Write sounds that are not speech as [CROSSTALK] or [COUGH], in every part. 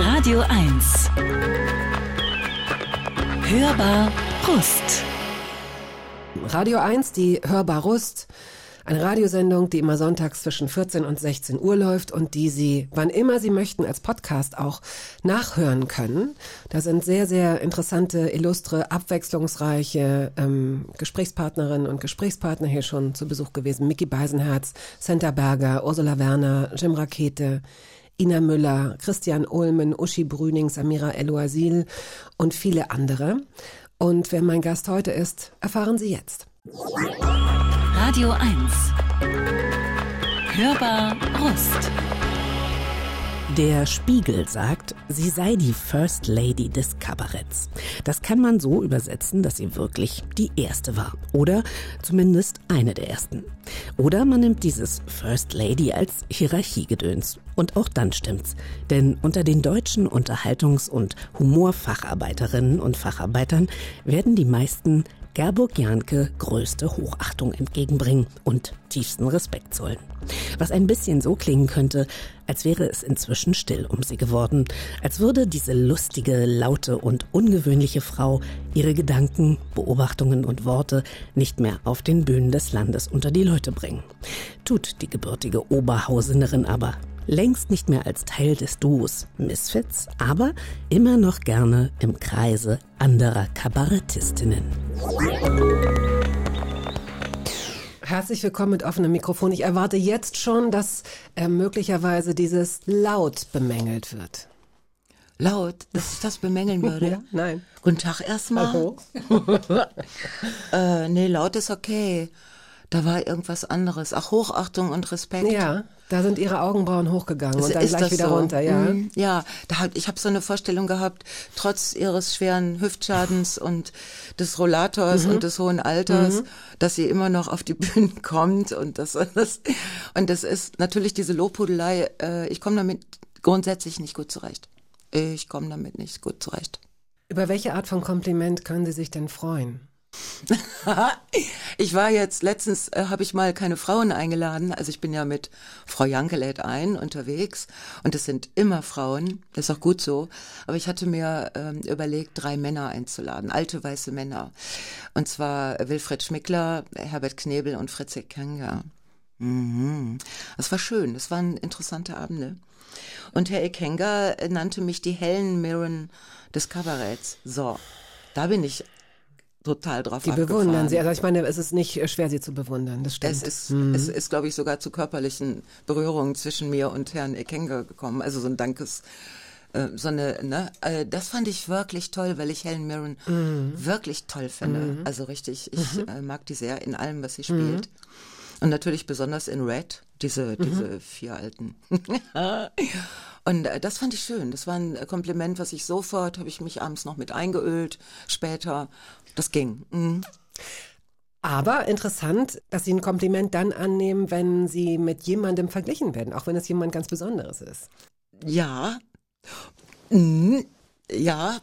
Radio 1. Hörbar Rust. Radio 1, die Hörbar Rust. Eine Radiosendung, die immer sonntags zwischen 14 und 16 Uhr läuft und die Sie, wann immer Sie möchten, als Podcast auch nachhören können. Da sind sehr, sehr interessante, illustre, abwechslungsreiche ähm, Gesprächspartnerinnen und Gesprächspartner hier schon zu Besuch gewesen. Mickey Beisenherz, Senta Berger, Ursula Werner, Jim Rakete, Ina Müller, Christian Ulmen, Uschi Brüning, Samira El-Oasil und viele andere. Und wer mein Gast heute ist, erfahren Sie jetzt. Radio 1. Hörbar Rust. Der Spiegel sagt, sie sei die First Lady des Kabaretts. Das kann man so übersetzen, dass sie wirklich die erste war. Oder zumindest eine der ersten. Oder man nimmt dieses First Lady als Hierarchiegedöns. Und auch dann stimmt's. Denn unter den deutschen Unterhaltungs- und Humorfacharbeiterinnen und Facharbeitern werden die meisten Gerburg Janke größte Hochachtung entgegenbringen und tiefsten Respekt zollen. Was ein bisschen so klingen könnte, als wäre es inzwischen still um sie geworden, als würde diese lustige, laute und ungewöhnliche Frau ihre Gedanken, Beobachtungen und Worte nicht mehr auf den Bühnen des Landes unter die Leute bringen. Tut die gebürtige Oberhausenerin aber längst nicht mehr als Teil des Duos Misfits, aber immer noch gerne im Kreise anderer Kabarettistinnen. Herzlich willkommen mit offenem Mikrofon. Ich erwarte jetzt schon, dass äh, möglicherweise dieses laut bemängelt wird. Laut, dass ich das bemängeln [LAUGHS] würde? Ja, nein. Guten Tag erstmal. Hallo. [LAUGHS] äh, nee, laut ist okay. Da war irgendwas anderes. Ach, Hochachtung und Respekt. Ja, da sind ihre Augenbrauen hochgegangen Ist- und dann ist gleich wieder so? runter, ja. Mhm, ja, da hab, ich habe so eine Vorstellung gehabt, trotz ihres schweren Hüftschadens [LAUGHS] und des Rollators Mhm. und des hohen Alters, dass sie immer noch auf die Bühnen [LAUGHS] kommt und das, das und das ist natürlich diese Lobhudelei. Äh, ich komme damit grundsätzlich nicht gut zurecht. Ich komme damit nicht gut zurecht. Über welche Art von Kompliment können Sie sich denn freuen? [LAUGHS] ich war jetzt letztens äh, habe ich mal keine Frauen eingeladen, also ich bin ja mit Frau Janke lädt ein unterwegs und es sind immer Frauen, das ist auch gut so, aber ich hatte mir ähm, überlegt, drei Männer einzuladen, alte weiße Männer. Und zwar Wilfried Schmickler, Herbert Knebel und Fritz Ekenga. Mhm. Das war schön, das waren interessante Abende. Und Herr Ekenga nannte mich die hellen Mirren des Kabaretts. So, da bin ich total drauf Die abgefahren. bewundern Sie. Also ich meine, es ist nicht äh, schwer, Sie zu bewundern, das stimmt. Es ist, es ist, glaube ich, sogar zu körperlichen Berührungen zwischen mir und Herrn Ekenga gekommen. Also so ein Dankes, äh, so eine, ne, äh, das fand ich wirklich toll, weil ich Helen Mirren wirklich toll finde. Also richtig, ich äh, mag die sehr in allem, was sie spielt. Und natürlich besonders in Red, diese, diese vier alten. [LAUGHS] Und äh, das fand ich schön. Das war ein äh, Kompliment, was ich sofort, habe ich mich abends noch mit eingeölt, später. Das ging. Mhm. Aber interessant, dass Sie ein Kompliment dann annehmen, wenn Sie mit jemandem verglichen werden, auch wenn es jemand ganz Besonderes ist. Ja. Mhm. Ja.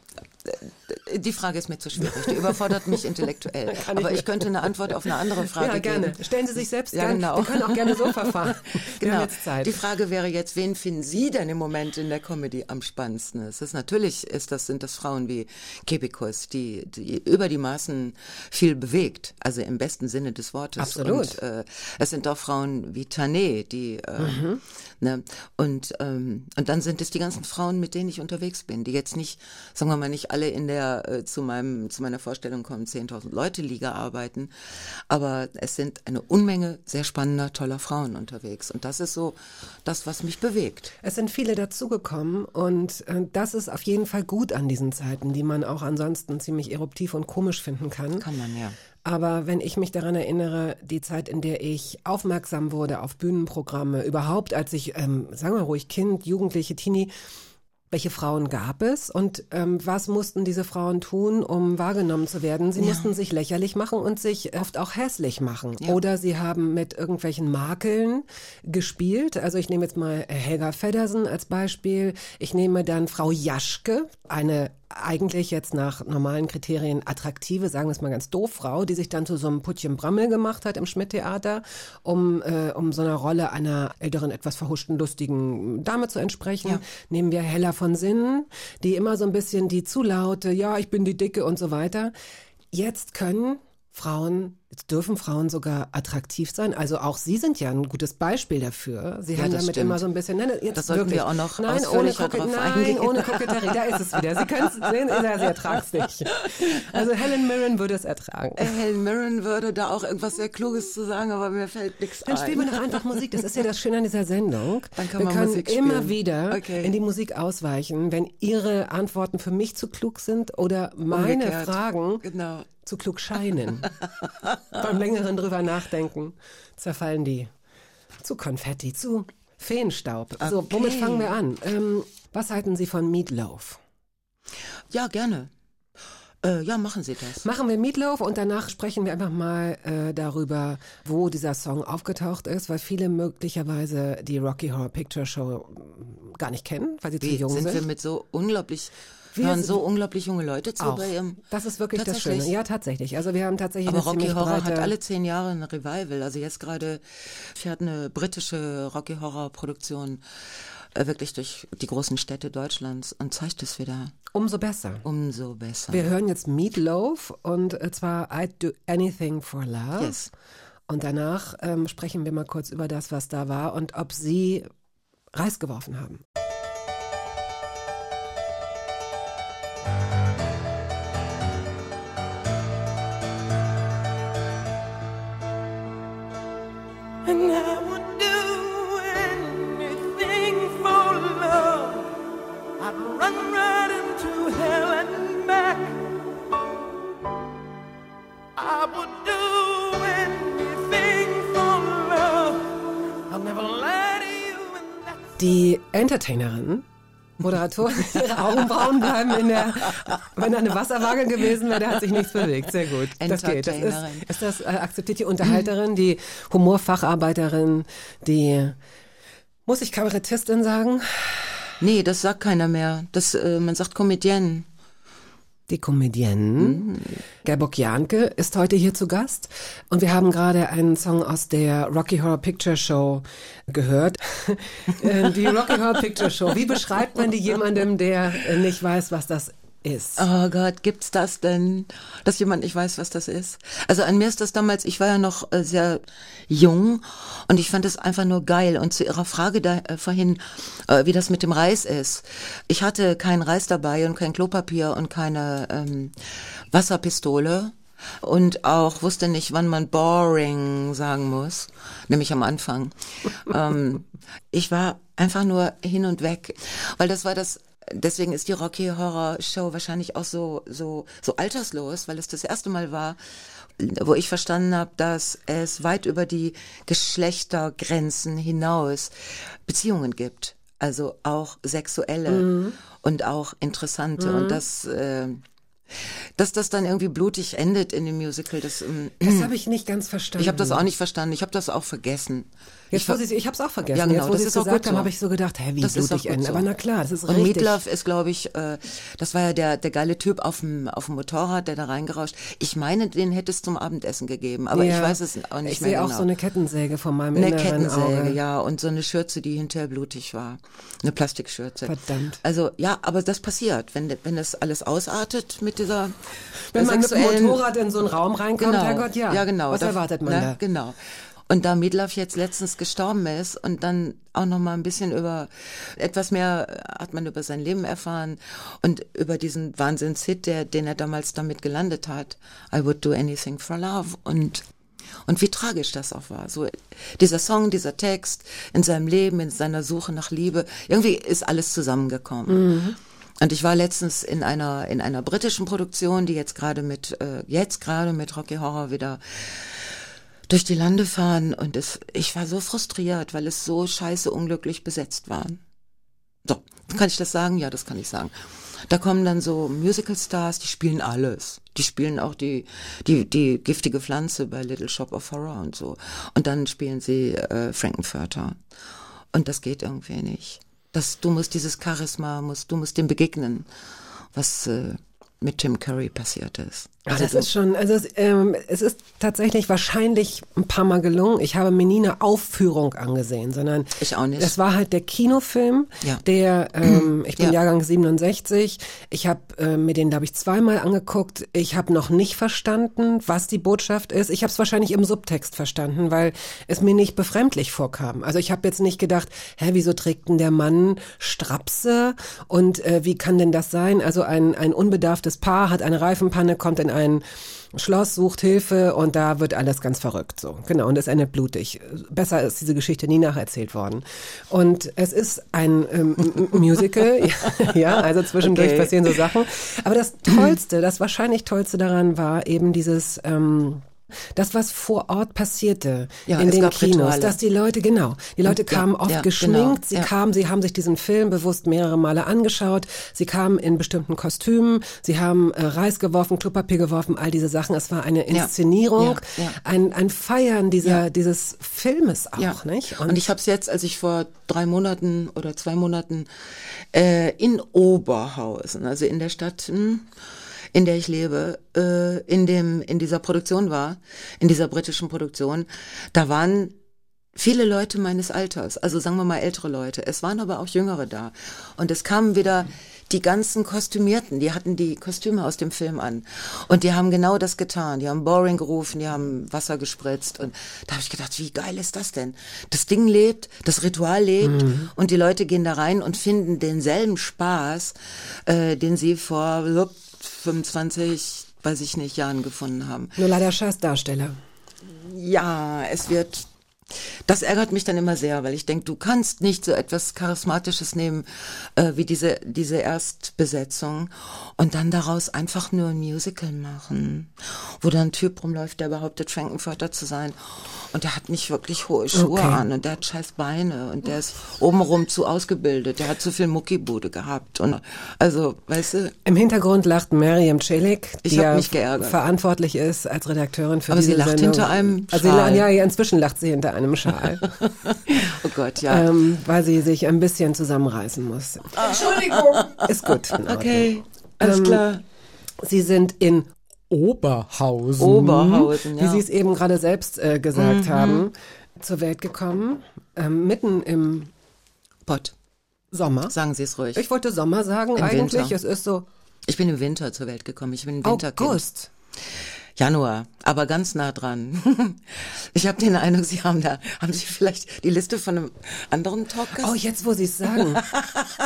Die Frage ist mir zu schwierig. Die überfordert mich [LAUGHS] intellektuell. Ich Aber ich könnte eine Antwort auf eine andere Frage ja, gerne. geben. Stellen Sie sich selbst Ja, gern. genau. Wir können auch gerne so [LAUGHS] verfahren. Genau. Die Frage wäre jetzt, wen finden Sie denn im Moment in der Comedy am spannendsten? Es ist natürlich, ist das, sind das Frauen wie Kebikus, die, die über die Maßen viel bewegt, also im besten Sinne des Wortes. Absolut. Und äh, es sind auch Frauen wie Tané, die, äh, Mhm. ne, und, ähm, und dann sind es die ganzen Frauen, mit denen ich unterwegs bin, die jetzt nicht, sagen wir mal, nicht alle in der, äh, zu meinem, zu meiner Vorstellung kommen, 10.000 Leute Liga arbeiten, aber es sind eine Unmenge sehr spannender, toller Frauen unterwegs. Und das ist so das, was mich bewegt. Es sind viele dazugekommen und äh, das ist auf jeden Fall gut an diesen Zeiten, die man auch ansonsten ziemlich eruptiv und komisch finden kann. Kann man ja. Aber wenn ich mich daran erinnere, die Zeit, in der ich aufmerksam wurde auf Bühnenprogramme, überhaupt als ich, ähm, sagen wir ruhig, Kind, Jugendliche, Teenie, welche Frauen gab es und ähm, was mussten diese Frauen tun, um wahrgenommen zu werden? Sie mussten sich lächerlich machen und sich oft auch hässlich machen. Oder sie haben mit irgendwelchen Makeln gespielt. Also ich nehme jetzt mal Helga Feddersen als Beispiel. Ich nehme dann Frau Jaschke, eine eigentlich jetzt nach normalen Kriterien attraktive, sagen wir es mal ganz doof, Frau, die sich dann zu so einem Puttchen Brammel gemacht hat im Schmidt-Theater, um, äh, um so einer Rolle einer älteren, etwas verhuschten, lustigen Dame zu entsprechen. Ja. Nehmen wir Hella von Sinnen, die immer so ein bisschen die zu laute, ja, ich bin die Dicke und so weiter. Jetzt können Frauen, jetzt dürfen Frauen sogar attraktiv sein. Also auch Sie sind ja ein gutes Beispiel dafür. Sie Ja, haben damit stimmt. immer so ein bisschen, nein, jetzt Das sollten wirklich. wir auch noch nein, ohne, ausführlicher Kokett- drauf nein, eingehen. ohne Koketterie, da ist es wieder. Sie können es sehen, ja, sie ertragt nicht. Also Helen Mirren würde es ertragen. Äh, Helen Mirren würde da auch irgendwas sehr Kluges zu sagen, aber mir fällt nichts Dann spielen wir ein. doch einfach Musik. Das ist ja das Schöne an dieser Sendung. Dann kann wir man können Musik immer spielen. wieder Okay. in die Musik ausweichen, wenn Ihre Antworten für mich zu klug sind oder meine Umgekehrt. Fragen Genau. Zu klug scheinen. Beim längeren drüber nachdenken zerfallen die zu Konfetti, zu Feenstaub. So, womit Okay. fangen wir an? Ähm, was halten Sie von Meatloaf? Ja, gerne. Äh, ja, machen Sie das. Machen wir Meatloaf und danach sprechen wir einfach mal äh, darüber, wo dieser Song aufgetaucht ist, weil viele möglicherweise die Rocky Horror Picture Show mm, gar nicht kennen, weil sie zu Wie jung sind sind. wir mit so unglaublich, Wir hören so unglaublich junge Leute zu auch. bei ihrem. Das ist wirklich das? Schöne. Ja, tatsächlich. Also wir haben tatsächlich Aber Rocky Horror hat alle zehn Jahre ein Revival. Also jetzt gerade fährt eine britische Rocky Horror Produktion äh, wirklich durch die großen Städte Deutschlands und zeigt es wieder. umso besser. Umso besser. Wir hören jetzt Meatloaf und äh, zwar I'd Do Anything for Love. Yes. Und danach ähm, sprechen wir mal kurz über das, was da war und ob Sie Reis geworfen haben. Die Entertainerin, Moderatorin, [LAUGHS] ihre Augenbrauen bleiben in der, wenn da eine Wasserwaage gewesen wäre, da hat sich nichts bewegt. Sehr gut. Das geht. Das ist, Entertainerin. ist das äh, akzeptiert die Unterhalterin, die Humorfacharbeiterin, die, muss ich Kabarettistin sagen? Nee, das sagt keiner mehr. Das, äh, man sagt Comedienne. Die Comedienne. Gerburg Janke ist heute hier zu Gast und wir haben gerade einen Song aus der Rocky Horror Picture Show gehört. [LAUGHS] Äh, die Rocky Horror Picture Show. Wie beschreibt man die jemandem, der äh, nicht weiß, was das ist? Oh Gott, gibt's das denn, dass jemand nicht weiß, was das ist? Also an mir ist das damals, ich war ja noch äh, sehr jung und ich fand es einfach nur geil. Und zu Ihrer Frage da äh, vorhin, äh, wie das mit dem Reis ist. Ich hatte keinen Reis dabei und kein Klopapier und keine ähm, Wasserpistole. Und auch wusste nicht, wann man boring sagen muss, nämlich am Anfang. [LAUGHS] ähm, ich war einfach nur hin und weg, weil das war das deswegen ist die Rocky Horror Show wahrscheinlich auch so so so alterslos, weil es das erste Mal war, wo ich verstanden habe, dass es weit über die Geschlechtergrenzen hinaus Beziehungen gibt, also auch sexuelle und auch interessante. Und das äh, dass das dann irgendwie blutig endet in dem Musical, das ähm, Das habe ich nicht ganz verstanden. ich habe das auch nicht verstanden, ich habe das auch vergessen. Jetzt, ich ich habe es auch vergessen. Ja, genau, Jetzt, wo das ist auch gesagt gut haben, so. habe ich so gedacht, hä, wie Das ist auch blutig gut enden. so. Aber na klar, das ist Und richtig. Meatloaf ist, glaube ich, äh, das war ja der, der geile Typ auf dem, auf dem Motorrad, der da reingerauscht. Ich meine, den hätte es zum Abendessen gegeben, aber Ja. ich weiß es auch nicht Ich mehr sehe auch genau. so eine Kettensäge von meinem Eine inneren Kettensäge, Auge. ja, und so eine Schürze, die hinterher blutig war. Eine Plastikschürze. Verdammt. Also, ja, aber das passiert, wenn, wenn das alles ausartet mit dieser Wenn man mit dem Motorrad in so einen Raum reinkommt, genau. Herrgott, ja. Ja, genau. Was Da- erwartet man ne, da? Genau. Und da Midlove jetzt letztens gestorben ist und dann auch noch mal ein bisschen über etwas mehr hat man über sein Leben erfahren und über diesen Wahnsinnshit, der, den er damals damit gelandet hat. I would do anything for love und und wie tragisch das auch war. So dieser Song, dieser Text in seinem Leben, in seiner Suche nach Liebe, irgendwie ist alles zusammengekommen. Und ich war letztens in einer in einer britischen Produktion, die jetzt gerade mit äh, jetzt gerade mit Rocky Horror wieder durch die Lande fahren und es ich war so frustriert, weil es so scheiße unglücklich besetzt war. So, kann ich das sagen? Ja, das kann ich sagen. Da kommen dann so Musical-Stars, die spielen alles. Die spielen auch die, die, die giftige Pflanze bei Little Shop of Horror und so. Und dann spielen sie äh, Frankenfurter. Und das geht irgendwie nicht. Das, du musst dieses Charisma, musst, du musst dem begegnen. was äh, mit Tim Curry passiert ist. Ah, das ist schon, also es, ähm, es ist tatsächlich wahrscheinlich ein paar Mal gelungen. Ich habe mir nie eine Aufführung angesehen, sondern Ich auch nicht. Es war halt der Kinofilm, Ja. der, ähm, [CLEARS THROAT] ich bin Ja. Jahrgang 67. Ich habe äh, mir den, glaube ich, zweimal angeguckt. Ich habe noch nicht verstanden, was die Botschaft ist. Ich habe es wahrscheinlich im Subtext verstanden, weil es mir nicht befremdlich vorkam. Also ich habe jetzt nicht gedacht, hä, wieso trägt denn der Mann Strapse und äh, wie kann denn das sein? Also ein, ein unbedarftes Paar hat eine Reifenpanne, kommt in ein Schloss, sucht Hilfe und da wird alles ganz verrückt so. Genau, und es endet blutig. Besser ist diese Geschichte nie nacherzählt worden. Und es ist ein ähm, Musical, [LAUGHS] ja, also zwischendurch Okay. passieren so Sachen. Aber das Tollste, das wahrscheinlich Tollste daran war eben dieses... Ähm, das, was vor Ort passierte Ja, in den Kinos, Rituale. dass die Leute, genau, die Leute Ja, kamen oft ja, geschminkt, genau, sie kamen, sie haben sich diesen Film bewusst mehrere Male angeschaut, sie kamen in bestimmten Kostümen, sie haben äh, Reis geworfen, Klopapier geworfen, all diese Sachen. Es war eine Inszenierung. Ein, ein Feiern dieser, dieses Filmes auch, nicht? Und, ich habe es jetzt, als ich vor drei Monaten oder zwei Monaten äh, in Oberhausen, also in der Stadt, hm, in der ich lebe, äh, in dem in dieser Produktion war, in dieser britischen Produktion, da waren viele Leute meines Alters, also sagen wir mal ältere Leute. Es waren aber auch Jüngere da. Und es kamen wieder die ganzen Kostümierten, die hatten die Kostüme aus dem Film an. Und die haben genau das getan. Die haben Boring gerufen, die haben Wasser gespritzt. Und da habe ich gedacht, wie geil ist das denn? Das Ding lebt, das Ritual lebt und die Leute gehen da rein und finden denselben Spaß, äh, den sie vor 25, weiß ich nicht, Jahren gefunden haben. Nur leider scheiß Darsteller. Ja, es wird. Das ärgert mich dann immer sehr, weil ich denke, du kannst nicht so etwas Charismatisches nehmen äh, wie diese diese Erstbesetzung und dann daraus einfach nur ein Musical machen, wo da ein Typ rumläuft, der behauptet, Frankenfurter zu sein und der hat nicht wirklich hohe Schuhe Okay. an und der hat scheiß Beine und der ist obenrum zu ausgebildet, der hat zu viel Muckibude gehabt und also, weißt du, Im Hintergrund lacht Miriam Celik, die ja verantwortlich ist als Redakteurin für Aber diese sie lacht Sendung. hinter einem also Schal. ja, inzwischen lacht sie hinter einem Schal, [LAUGHS] oh Gott, ja. ähm, weil sie sich ein bisschen zusammenreißen muss. Entschuldigung. Ist gut. okay, alles ähm, klar. Sie sind in Oberhausen, Oberhausen, wie ja. Sie es eben gerade selbst äh, gesagt haben, zur Welt gekommen, ähm, mitten im Pott. Sommer. Sagen Sie es ruhig. Ich wollte Sommer sagen Im eigentlich. Winter. Es ist so Ich bin im Winter zur Welt gekommen. Ich bin ein Winterkind. August. Januar, aber ganz nah dran. [LAUGHS] Ich habe den Eindruck, Sie haben da, haben Sie vielleicht die Liste von einem anderen Talkgast? Oh, jetzt wo Sie es sagen.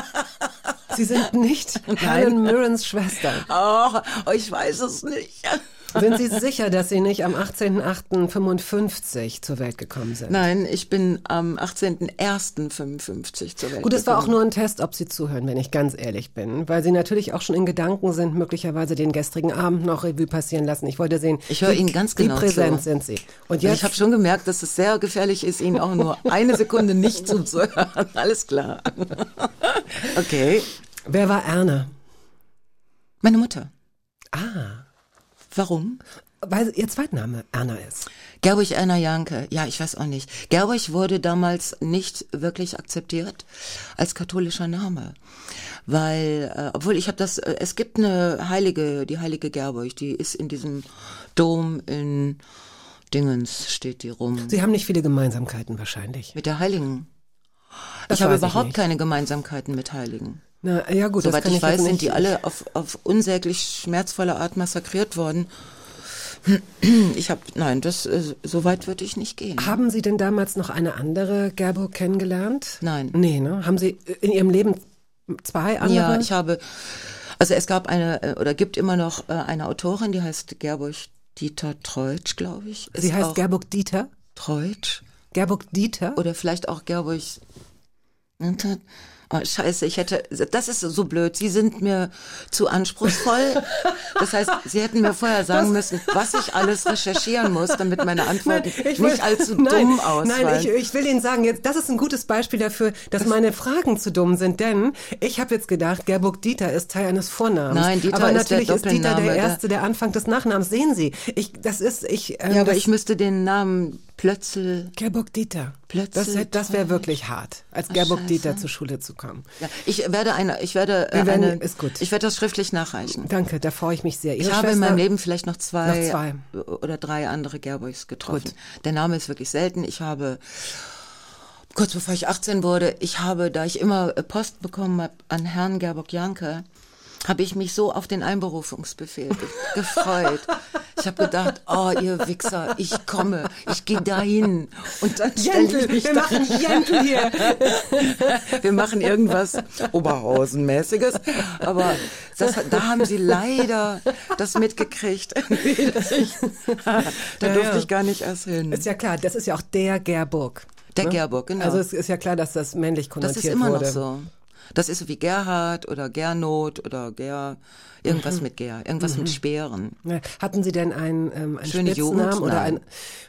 [LAUGHS] Sie sind nicht Helen Mirrens Schwester. Oh, oh, ich weiß es nicht. Sind Sie sicher, dass Sie nicht am 18.08.55 zur Welt gekommen sind? Nein, ich bin am 18.01.55 zur Welt Gut, es war auch nur ein Test, ob Sie zuhören, wenn ich ganz ehrlich bin, weil Sie natürlich auch schon in Gedanken sind, möglicherweise den gestrigen Abend noch Revue passieren lassen. Ich wollte sehen, Ich höre wie- Ihnen ganz genau Wie präsent zu. sind Sie? Und Also jetzt, ich habe schon gemerkt, dass es sehr gefährlich ist, Ihnen auch nur eine Sekunde nicht zuzuhören. [LAUGHS] Alles klar. Okay. wer war Erna? Meine Mutter. Ah, Warum? weil Ihr Zweitname Erna ist. Gerburg Erna Janke, ja, ich weiß auch nicht. Gerburg wurde damals nicht wirklich akzeptiert als katholischer Name, weil, äh, obwohl ich habe das, äh, es gibt eine Heilige, die Heilige Gerburg, die ist in diesem Dom in Dingens steht die rum Sie haben nicht viele Gemeinsamkeiten wahrscheinlich. mit der Heiligen. Das ich habe ich überhaupt nicht. keine Gemeinsamkeiten mit Heiligen. Na, ja gut, das Soweit ich, ich weiß, sind die alle auf, auf unsäglich schmerzvolle Art massakriert worden. Ich habe, nein, das, äh, so weit würde ich nicht gehen. Haben Sie denn damals noch eine andere Gerburg kennengelernt? Nein. Nee, ne? Haben Sie in Ihrem Leben zwei andere? Ja, ich habe, also es gab eine, äh, oder gibt immer noch äh, eine Autorin, die heißt Gerburg Dieter Treutsch, glaube ich. Sie Ist heißt Gerburg Dieter? Treutsch. Gerburg Dieter? Oder vielleicht auch Gerburg. Oh, scheiße, ich hätte, das ist so blöd. Sie sind mir zu anspruchsvoll. Das heißt, Sie hätten mir vorher sagen müssen, was ich alles recherchieren muss, damit meine Antworten will- nicht allzu nein, dumm ausfallen. Nein, ich, ich will Ihnen sagen, jetzt, das ist ein gutes Beispiel dafür, dass meine Fragen zu dumm sind, denn ich habe jetzt gedacht, Gerburg Dieter ist Teil eines Vornamens. Nein, Dieter aber ist der natürlich ist, Dieter Doppelname, der der- erste, der Anfang des Nachnamens. Sehen Sie, ich, das ist, ich, ähm, ja, aber ich müsste den Namen Plötzl. Gerburg Dieter. Plötzlich Das, das wäre wirklich hart, als Gerburg Dieter zur Schule zu kommen. Ja, ich werde eine, ich werde, äh, werden- eine, ist gut. ich werde das schriftlich nachreichen. Danke, da freue ich mich sehr. Ihre Ich habe in Schwester- meinem Leben vielleicht noch zwei, Noch zwei. oder drei andere Gerburgs getroffen. Gut. Der Name ist wirklich selten. Ich habe kurz bevor ich 18 wurde, ich habe, da ich immer äh, Post bekommen habe an Herrn Gerburg Janke, habe ich mich so auf den Einberufungsbefehl ge gefreut. Ich habe gedacht, oh ihr Wichser, ich komme, ich gehe dahin und dann stelle ich Jentl, mich wir da machen Jentl hier. [LAUGHS] wir machen irgendwas Oberhausenmäßiges. Aber das, da haben sie leider das mitgekriegt. [LAUGHS] da Ja, durfte ja. ich gar nicht erst hin. Ist ja klar, das ist ja auch der Gerburg. Der Gerburg, genau. Also es ist ja klar, dass das männlich konnotiert das ist immer wurde. noch so. Das ist so wie Gerhard oder Gernot oder Ger, irgendwas mit Ger, irgendwas mit Speeren. Hatten Sie denn einen, ähm, einen Schöne Spitznamen oder, ein.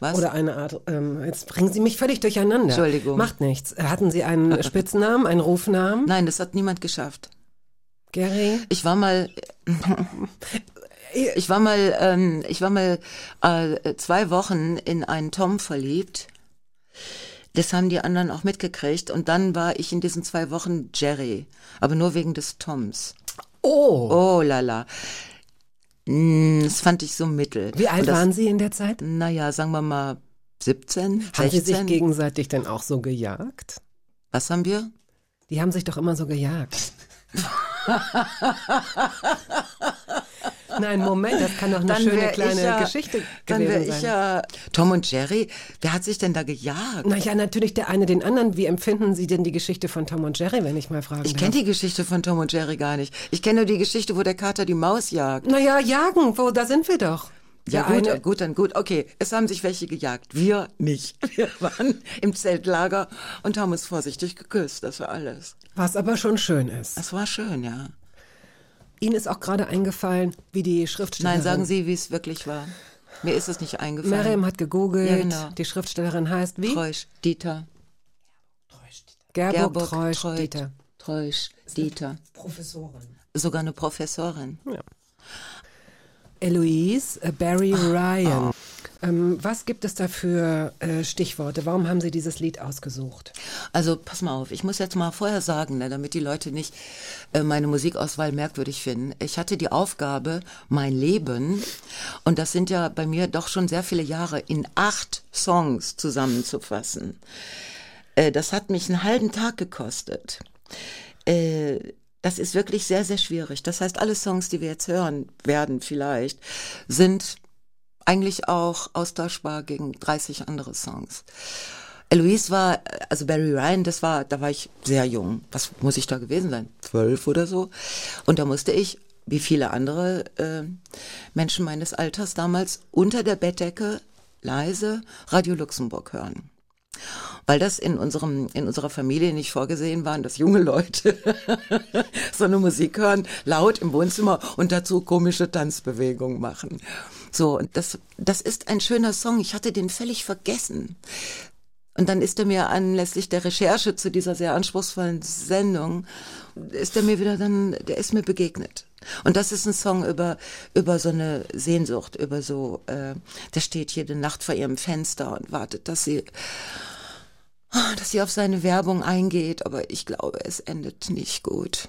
Was? oder eine Art, ähm, jetzt bringen Sie mich völlig durcheinander. Entschuldigung. Macht nichts. Hatten Sie einen [LAUGHS] Spitznamen, einen Rufnamen? Nein, das hat niemand geschafft. Gary? Ich war mal, [LAUGHS] ich war mal, ähm, ich war mal äh, zwei Wochen in einen Tom verliebt. Das haben die anderen auch mitgekriegt. Und dann war ich in diesen zwei Wochen Jerry, aber nur wegen des Toms. Oh! Oh lala. Mm, Das fand ich so mittel. Wie alt das, waren Sie in der Zeit? Naja, sagen wir mal 17, Haben Sie 16. sich gegenseitig denn auch so gejagt? Was haben wir? Die haben sich doch immer so gejagt. [LAUGHS] Nein, Moment, das kann doch eine schöne wär kleine ich ja, Geschichte Dann gewesen ich sein. ja Tom und Jerry. Wer hat sich denn da gejagt? Naja, natürlich der eine den anderen. Wie empfinden Sie denn die Geschichte von Tom und Jerry, wenn ich mal fragen Ich kenne die Geschichte von Tom und Jerry gar nicht. Ich kenne nur die Geschichte, wo der Kater die Maus jagt. Naja, jagen, wo, da sind wir doch. Ja, gut, eine- gut, dann gut. Okay, es haben sich welche gejagt. Wir nicht. [LAUGHS] Wir waren im Zeltlager und haben uns vorsichtig geküsst. Das war alles. Was aber schon schön ist. Das war schön, ja. Ihnen ist auch gerade eingefallen, wie die Schriftstellerin. Nein, sagen Sie, wie es wirklich war. Mir ist es nicht eingefallen. Miriam hat gegoogelt. Ja, genau. Die Schriftstellerin heißt wie? Treusch, Dieter. Gerburg Gerburg Treusch Treut. Dieter. Treusch, Dieter. Professorin. Sogar eine Professorin. Eloise äh, Barry Ryan. Ähm, was gibt es da für äh, Stichworte? Warum haben Sie dieses Lied ausgesucht? Also pass mal auf, ich muss jetzt mal vorher sagen, ne, damit die Leute nicht äh, meine Musikauswahl merkwürdig finden. Ich hatte die Aufgabe, mein Leben, und das sind ja bei mir doch schon sehr viele Jahre, in acht Songs zusammenzufassen. Äh, das hat mich einen halben Tag gekostet. Äh, das ist wirklich sehr, sehr schwierig. Das heißt, alle Songs, die wir jetzt hören werden vielleicht, sind eigentlich auch austauschbar gegen 30 andere Songs. Eloise war, also Barry Ryan, das war, da war ich sehr jung. Was muss ich da gewesen sein? Zwölf oder so. Und da musste ich, wie viele andere äh, Menschen meines Alters damals, unter der Bettdecke leise Radio Luxemburg hören. Weil das in unserem, in unserer Familie nicht vorgesehen war, dass junge Leute [LAUGHS] so eine Musik hören, laut im Wohnzimmer und dazu komische Tanzbewegungen machen. So, und das, das ist ein schöner Song. Ich hatte den völlig vergessen. Und dann ist er mir anlässlich der Recherche zu dieser sehr anspruchsvollen Sendung, ist er mir wieder dann, der ist mir begegnet. Und das ist ein Song über, über so eine Sehnsucht, über so, äh, der steht jede Nacht vor ihrem Fenster und wartet, dass sie, dass sie auf seine Werbung eingeht, aber ich glaube, es endet nicht gut.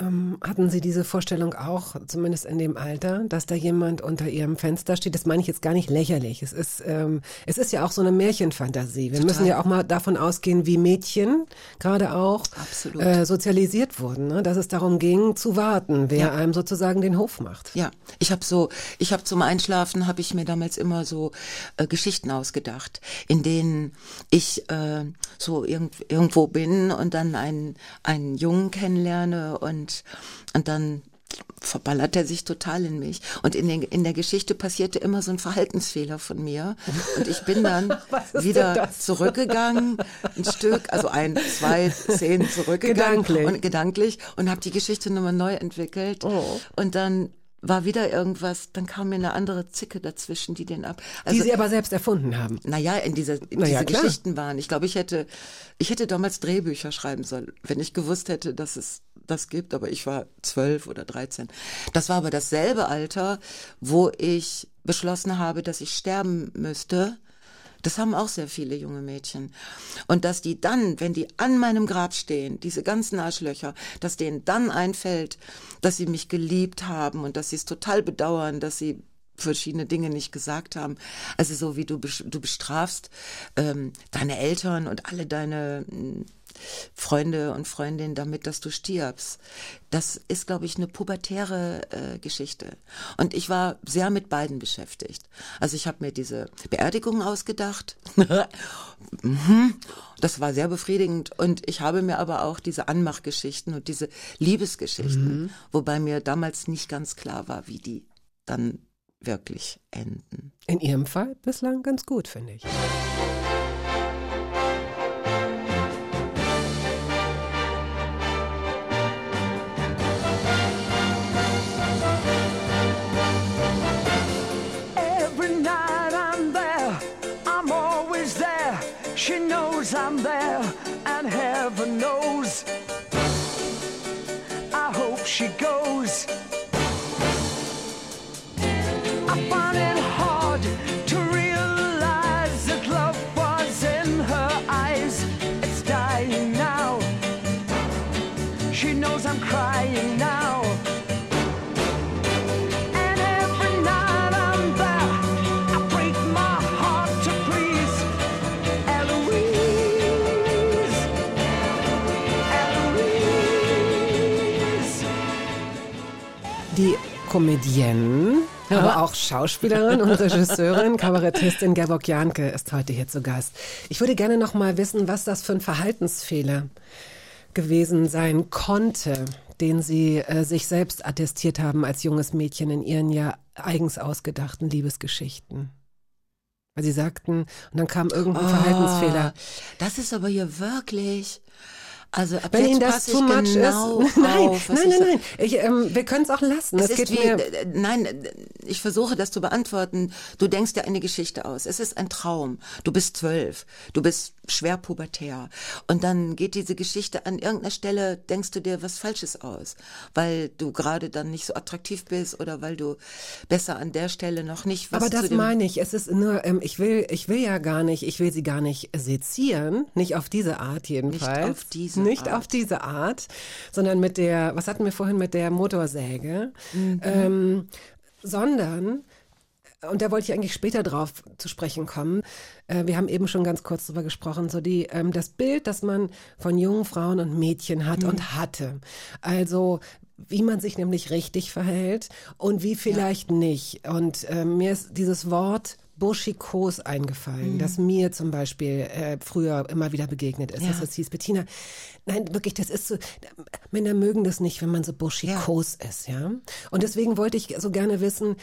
Ähm, hatten Sie diese Vorstellung auch, zumindest in dem Alter, dass da jemand unter Ihrem Fenster steht? Das meine ich jetzt gar nicht lächerlich. Es ist, ähm, es ist ja auch so eine Märchenfantasie. Wir müssen ja auch mal davon ausgehen, wie Mädchen gerade auch äh, sozialisiert wurden, ne? dass es darum ging, zu warten, wer einem sozusagen den Hof macht. Ja, ich habe so, ich habe zum Einschlafen habe ich mir damals immer so äh, Geschichten ausgedacht, in denen ich äh, so irgend, irgendwo bin und dann einen einen Jungen kennenlerne und und dann verballert er sich total in mich. Und in, den, in der Geschichte passierte immer so ein Verhaltensfehler von mir. Und ich bin dann [LAUGHS] wieder zurückgegangen, ein Stück, also ein, zwei Szenen zurückgegangen. Gedanklich. Und gedanklich und habe die Geschichte nochmal neu entwickelt. Oh. Und dann war wieder irgendwas, dann kam mir eine andere Zicke dazwischen, die den ab. Also, die Sie aber selbst erfunden haben. naja, in dieser, in Na ja, diese klar. Geschichten waren. Ich glaube, ich hätte, ich hätte damals Drehbücher schreiben sollen, wenn ich gewusst hätte, dass es das gibt, aber ich war zwölf oder dreizehn. Das war aber dasselbe Alter, wo ich beschlossen habe, dass ich sterben müsste, Das haben auch sehr viele junge Mädchen. Und dass die dann, wenn die an meinem Grab stehen, diese ganzen Arschlöcher, dass denen dann einfällt, dass sie mich geliebt haben und dass sie es total bedauern, dass sie verschiedene Dinge nicht gesagt haben. Also so wie du, du bestrafst ähm, deine Eltern und alle deine mm, Freunde und Freundinnen damit, dass du stirbst. Das ist, glaube ich, eine pubertäre äh, Geschichte. Und ich war sehr mit beiden beschäftigt. Also ich habe mir diese Beerdigung ausgedacht. [LAUGHS] Mhm. Das war sehr befriedigend. Und ich habe mir aber auch diese Anmachgeschichten und diese Liebesgeschichten, wobei mir damals nicht ganz klar war, wie die dann wirklich enden. In Ihrem Fall bislang ganz gut, finde ich. Every night I'm there, I'm always there. She knows She knows I'm crying now. And every night I'm there, I break my heart to please Eloise, Eloise. Die Comedienne, aber auch Schauspielerin und Regisseurin, Kabarettistin Gerborg Janke ist heute hier zu Gast. Ich würde gerne noch mal wissen, was das für ein Verhaltensfehler gewesen sein konnte, den Sie äh, sich selbst attestiert haben als junges Mädchen in Ihren ja eigens ausgedachten Liebesgeschichten. Weil Sie sagten, und dann kam irgendein Verhaltensfehler. Ah, Das ist aber hier wirklich. Also ab Wenn Ihnen das too ich much genau ist. [LAUGHS] Nein, auf, nein, nein, nein. Ich, ähm, wir können es auch lassen. Es Es ist geht wie, mir. nein, ich versuche das zu beantworten. Du denkst dir eine Geschichte aus. Es ist ein Traum. Du bist zwölf. Du bist schwer pubertär. Und dann geht diese Geschichte an irgendeiner Stelle, denkst du dir was Falsches aus. Weil du gerade dann nicht so attraktiv bist oder weil du besser an der Stelle noch nicht was Aber das meine ich. Es ist nur, ähm, ich will, ich will ja gar nicht, ich will sie gar nicht sezieren, nicht auf diese Art jedenfalls. auf diese Nicht Art. auf diese Art, sondern mit der, was hatten wir vorhin mit der Motorsäge, Mhm. ähm, sondern und da wollte ich eigentlich später drauf zu sprechen kommen. Äh, wir haben eben schon ganz kurz drüber gesprochen, so die ähm, das Bild, das man von jungen Frauen und Mädchen hat und hatte. Also wie man sich nämlich richtig verhält und wie vielleicht nicht. Und äh, mir ist dieses Wort Burschikos eingefallen, das mir zum Beispiel äh, früher immer wieder begegnet ist. Ja. Dass es hieß, Bettina, nein, wirklich, das ist so, Männer mögen das nicht, wenn man so burschikos ist, ja. Und deswegen wollte ich so gerne wissen,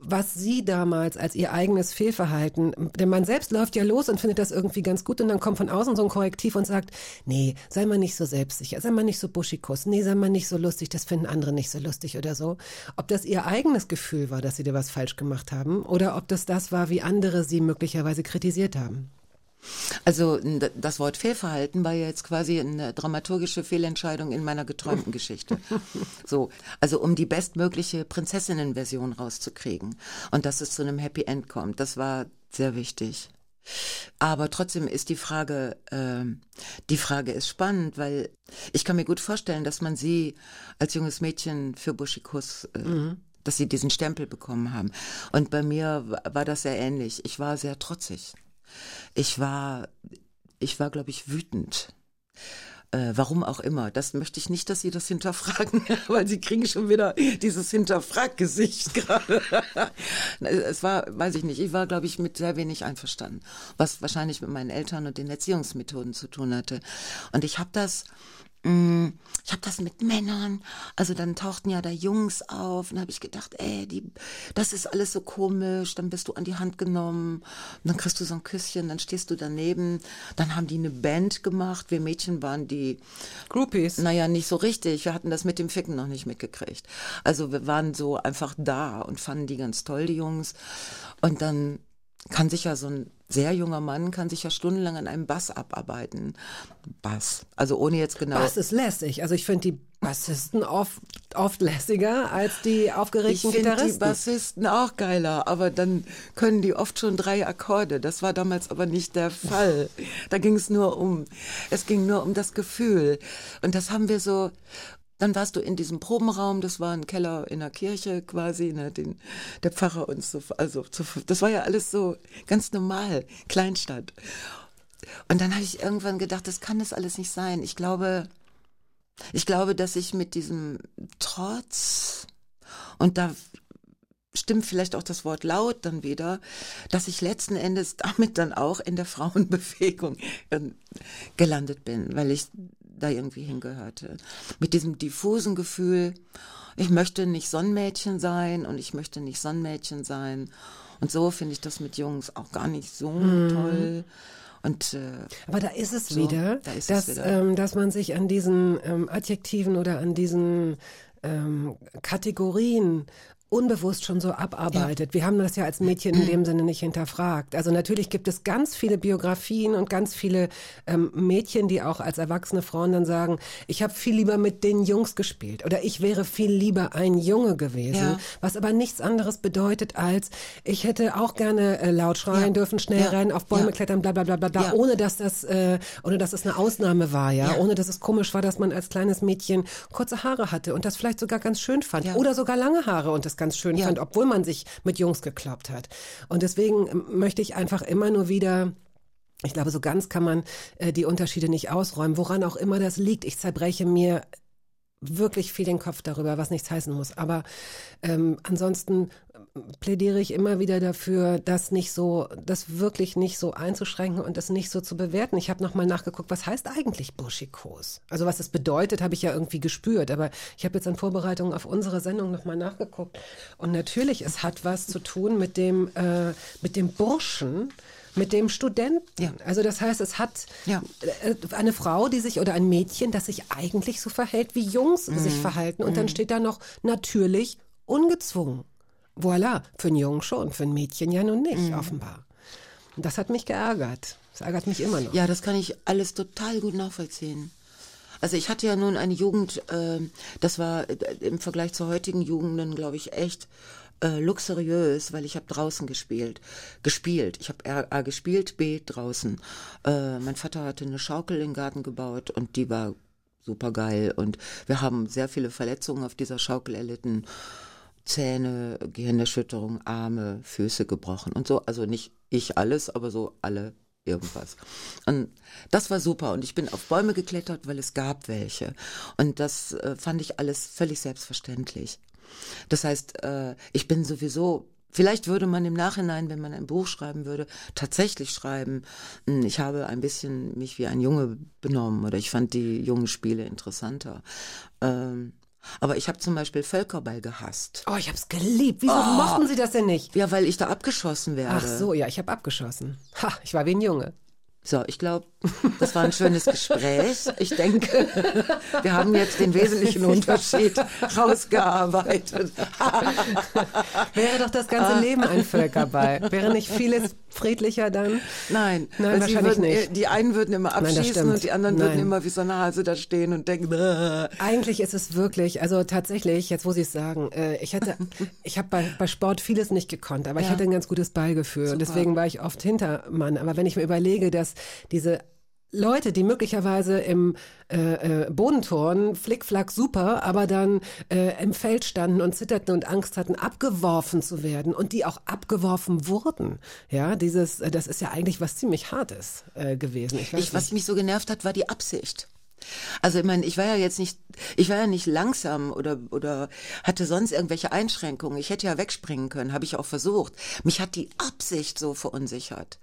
was Sie damals als Ihr eigenes Fehlverhalten, denn man selbst läuft ja los und findet das irgendwie ganz gut und dann kommt von außen so ein Korrektiv und sagt, nee, sei mal nicht so selbstsicher, sei mal nicht so buschikus, nee, sei mal nicht so lustig, das finden andere nicht so lustig oder so. Ob das Ihr eigenes Gefühl war, dass Sie da was falsch gemacht haben oder ob das das war, wie andere Sie möglicherweise kritisiert haben. Also das Wort Fehlverhalten war ja jetzt quasi eine dramaturgische Fehlentscheidung in meiner geträumten Geschichte. [LAUGHS] So, also um die bestmögliche Prinzessinnen-Version rauszukriegen und dass es zu einem Happy End kommt, das war sehr wichtig. Aber trotzdem ist die Frage, ähm, die Frage ist spannend, weil ich kann mir gut vorstellen, dass man sie als junges Mädchen für Buschikus, äh, dass sie diesen Stempel bekommen haben. Und bei mir wa- war das sehr ähnlich. Ich war sehr trotzig. Ich war, ich war, glaube ich, wütend. Äh, warum auch immer. Das möchte ich nicht, dass Sie das hinterfragen, [LAUGHS] weil Sie kriegen schon wieder dieses Hinterfraggesicht [LAUGHS] gerade. es war, weiß ich nicht, ich war, glaube ich, mit sehr wenig einverstanden, was wahrscheinlich mit meinen Eltern und den Erziehungsmethoden zu tun hatte. Und ich habe das, ich habe das mit Männern, also dann tauchten ja da Jungs auf und habe ich gedacht, ey, die, das ist alles so komisch, dann bist du an die Hand genommen, dann kriegst du so ein Küsschen, dann stehst du daneben, dann haben die eine Band gemacht, wir Mädchen waren die Groupies. naja, nicht so richtig. Wir hatten das mit dem Ficken noch nicht mitgekriegt. Also wir waren so einfach da und fanden die ganz toll, die Jungs. Und dann kann sich ja so ein sehr junger Mann kann sich ja stundenlang an einem Bass abarbeiten. Bass. Also ohne jetzt genau. Bass ist lässig. Also ich finde die Bassisten oft, oft lässiger als die Ich aufgeregten finde die Gitarristen. Bassisten auch geiler, aber dann können die oft schon drei Akkorde. Das war damals aber nicht der Fall. [LAUGHS] Da ging es nur um, es ging nur um das Gefühl. Und das haben wir so, dann warst du in diesem Probenraum, das war ein Keller in der Kirche quasi, ne, den, der Pfarrer uns so, also, so, das war ja alles so ganz normal, Kleinstadt. Und dann habe ich irgendwann gedacht, das kann das alles nicht sein. Ich glaube, ich glaube, dass ich mit diesem Trotz und da stimmt vielleicht auch das Wort laut dann wieder, dass ich letzten Endes damit dann auch in der Frauenbewegung äh, gelandet bin, weil ich da irgendwie hingehörte. Mit diesem diffusen Gefühl, ich möchte nicht Sonnenmädchen sein und ich möchte nicht Sonnenmädchen sein. Und so finde ich das mit Jungs auch gar nicht so toll. Und äh, Aber da ist es So, wieder, da ist es dass, wieder. Ähm, dass man sich an diesen ähm, Adjektiven oder an diesen ähm, Kategorien unbewusst schon so abarbeitet. Wir haben das ja als Mädchen in dem Sinne nicht hinterfragt. Also natürlich gibt es ganz viele Biografien und ganz viele ähm, Mädchen, die auch als erwachsene Frauen dann sagen, ich habe viel lieber mit den Jungs gespielt oder ich wäre viel lieber ein Junge gewesen, Ja. was aber nichts anderes bedeutet als, ich hätte auch gerne äh, laut schreien Ja. dürfen, schnell Ja. rennen, auf Bäume Ja. klettern, bla bla bla bla, bla Ja. ohne dass das, äh, ohne dass es eine Ausnahme war, ja? Ja. ohne dass es komisch war, dass man als kleines Mädchen kurze Haare hatte und das vielleicht sogar ganz schön fand Ja. oder sogar lange Haare und das ganz schön Ja. fand, obwohl man sich mit Jungs gekloppt hat. Und deswegen ähm, möchte ich einfach immer nur wieder ich glaube, so ganz kann man äh, die Unterschiede nicht ausräumen, woran auch immer das liegt. Ich zerbreche mir wirklich viel den Kopf darüber, was nichts heißen muss. Aber ähm, ansonsten plädiere ich immer wieder dafür, das nicht so, das wirklich nicht so einzuschränken und das nicht so zu bewerten. Ich habe nochmal nachgeguckt, was heißt eigentlich Burschikos? Also was es bedeutet, habe ich ja irgendwie gespürt. Aber ich habe jetzt in Vorbereitung auf unsere Sendung nochmal nachgeguckt. Und natürlich, es hat was zu tun mit dem, äh, mit dem Burschen, mit dem Studenten. Ja. Also das heißt, es hat Ja. äh, eine Frau, die sich oder ein Mädchen, das sich eigentlich so verhält, wie Jungs sich Mhm. verhalten. Und dann steht da noch natürlich ungezwungen. Voilà, für einen Jungen schon, für ein Mädchen ja nun nicht, Mhm. offenbar. Und das hat mich geärgert. Das ärgert mich immer noch. Ja, das kann ich alles total gut nachvollziehen. Also ich hatte ja nun eine Jugend, äh, das war äh, im Vergleich zur heutigen Jugenden, glaube ich, echt äh, luxuriös, weil ich habe draußen gespielt. Gespielt. Ich habe A, A gespielt, B draußen. Äh, mein Vater hatte eine Schaukel im Garten gebaut und die war super geil. Und wir haben sehr viele Verletzungen auf dieser Schaukel erlitten. Zähne, Gehirnerschütterung, Arme, Füße gebrochen und so. Also nicht ich alles, aber so alle irgendwas. Und das war super. Und ich bin auf Bäume geklettert, weil es gab welche. Und das äh, fand ich alles völlig selbstverständlich. Das heißt, äh, ich bin sowieso Vielleicht würde man im Nachhinein, wenn man ein Buch schreiben würde, tatsächlich schreiben, "Hm, ich habe ein bisschen mich wie ein Junge benommen oder ich fand die jungen Spiele interessanter. Ähm, aber ich habe zum Beispiel Völkerball gehasst. Oh, ich hab's geliebt. Wieso Oh. mochten Sie das denn nicht? Ja, weil ich da abgeschossen werde. Ach so, ja, ich habe abgeschossen. Ha, ich war wie ein Junge. So, ich glaube, das war ein schönes Gespräch. Ich denke, wir haben jetzt den wesentlichen Unterschied rausgearbeitet. [LAUGHS] Wäre doch das ganze Leben ein Völkerball. Wäre nicht vieles friedlicher dann? Nein, Nein, sie wahrscheinlich würden, nicht. die einen würden immer Nein, abschießen stimmt. und die anderen würden Nein. immer wie so eine Hase da stehen und denken, "Bäh." Eigentlich ist es wirklich, also tatsächlich, jetzt wo Sie es sagen, äh, ich hatte, [LAUGHS] ich habe bei, bei Sport vieles nicht gekonnt, aber ich Ja. hatte ein ganz gutes Ballgefühl und Super. deswegen war ich oft Hintermann. Aber wenn ich mir überlege, dass diese Leute, die möglicherweise im äh, äh, Bodenturnen flickflack super, aber dann äh, im Feld standen und zitterten und Angst hatten, abgeworfen zu werden und die auch abgeworfen wurden. Ja, dieses, äh, das ist ja eigentlich was ziemlich Hartes äh, gewesen. Ich weiß Ich, was mich so genervt hat, war die Absicht. Also ich meine, ich war ja jetzt nicht, ich war ja nicht langsam oder oder hatte sonst irgendwelche Einschränkungen. Ich hätte ja wegspringen können, habe ich auch versucht. Mich hat die Absicht so verunsichert,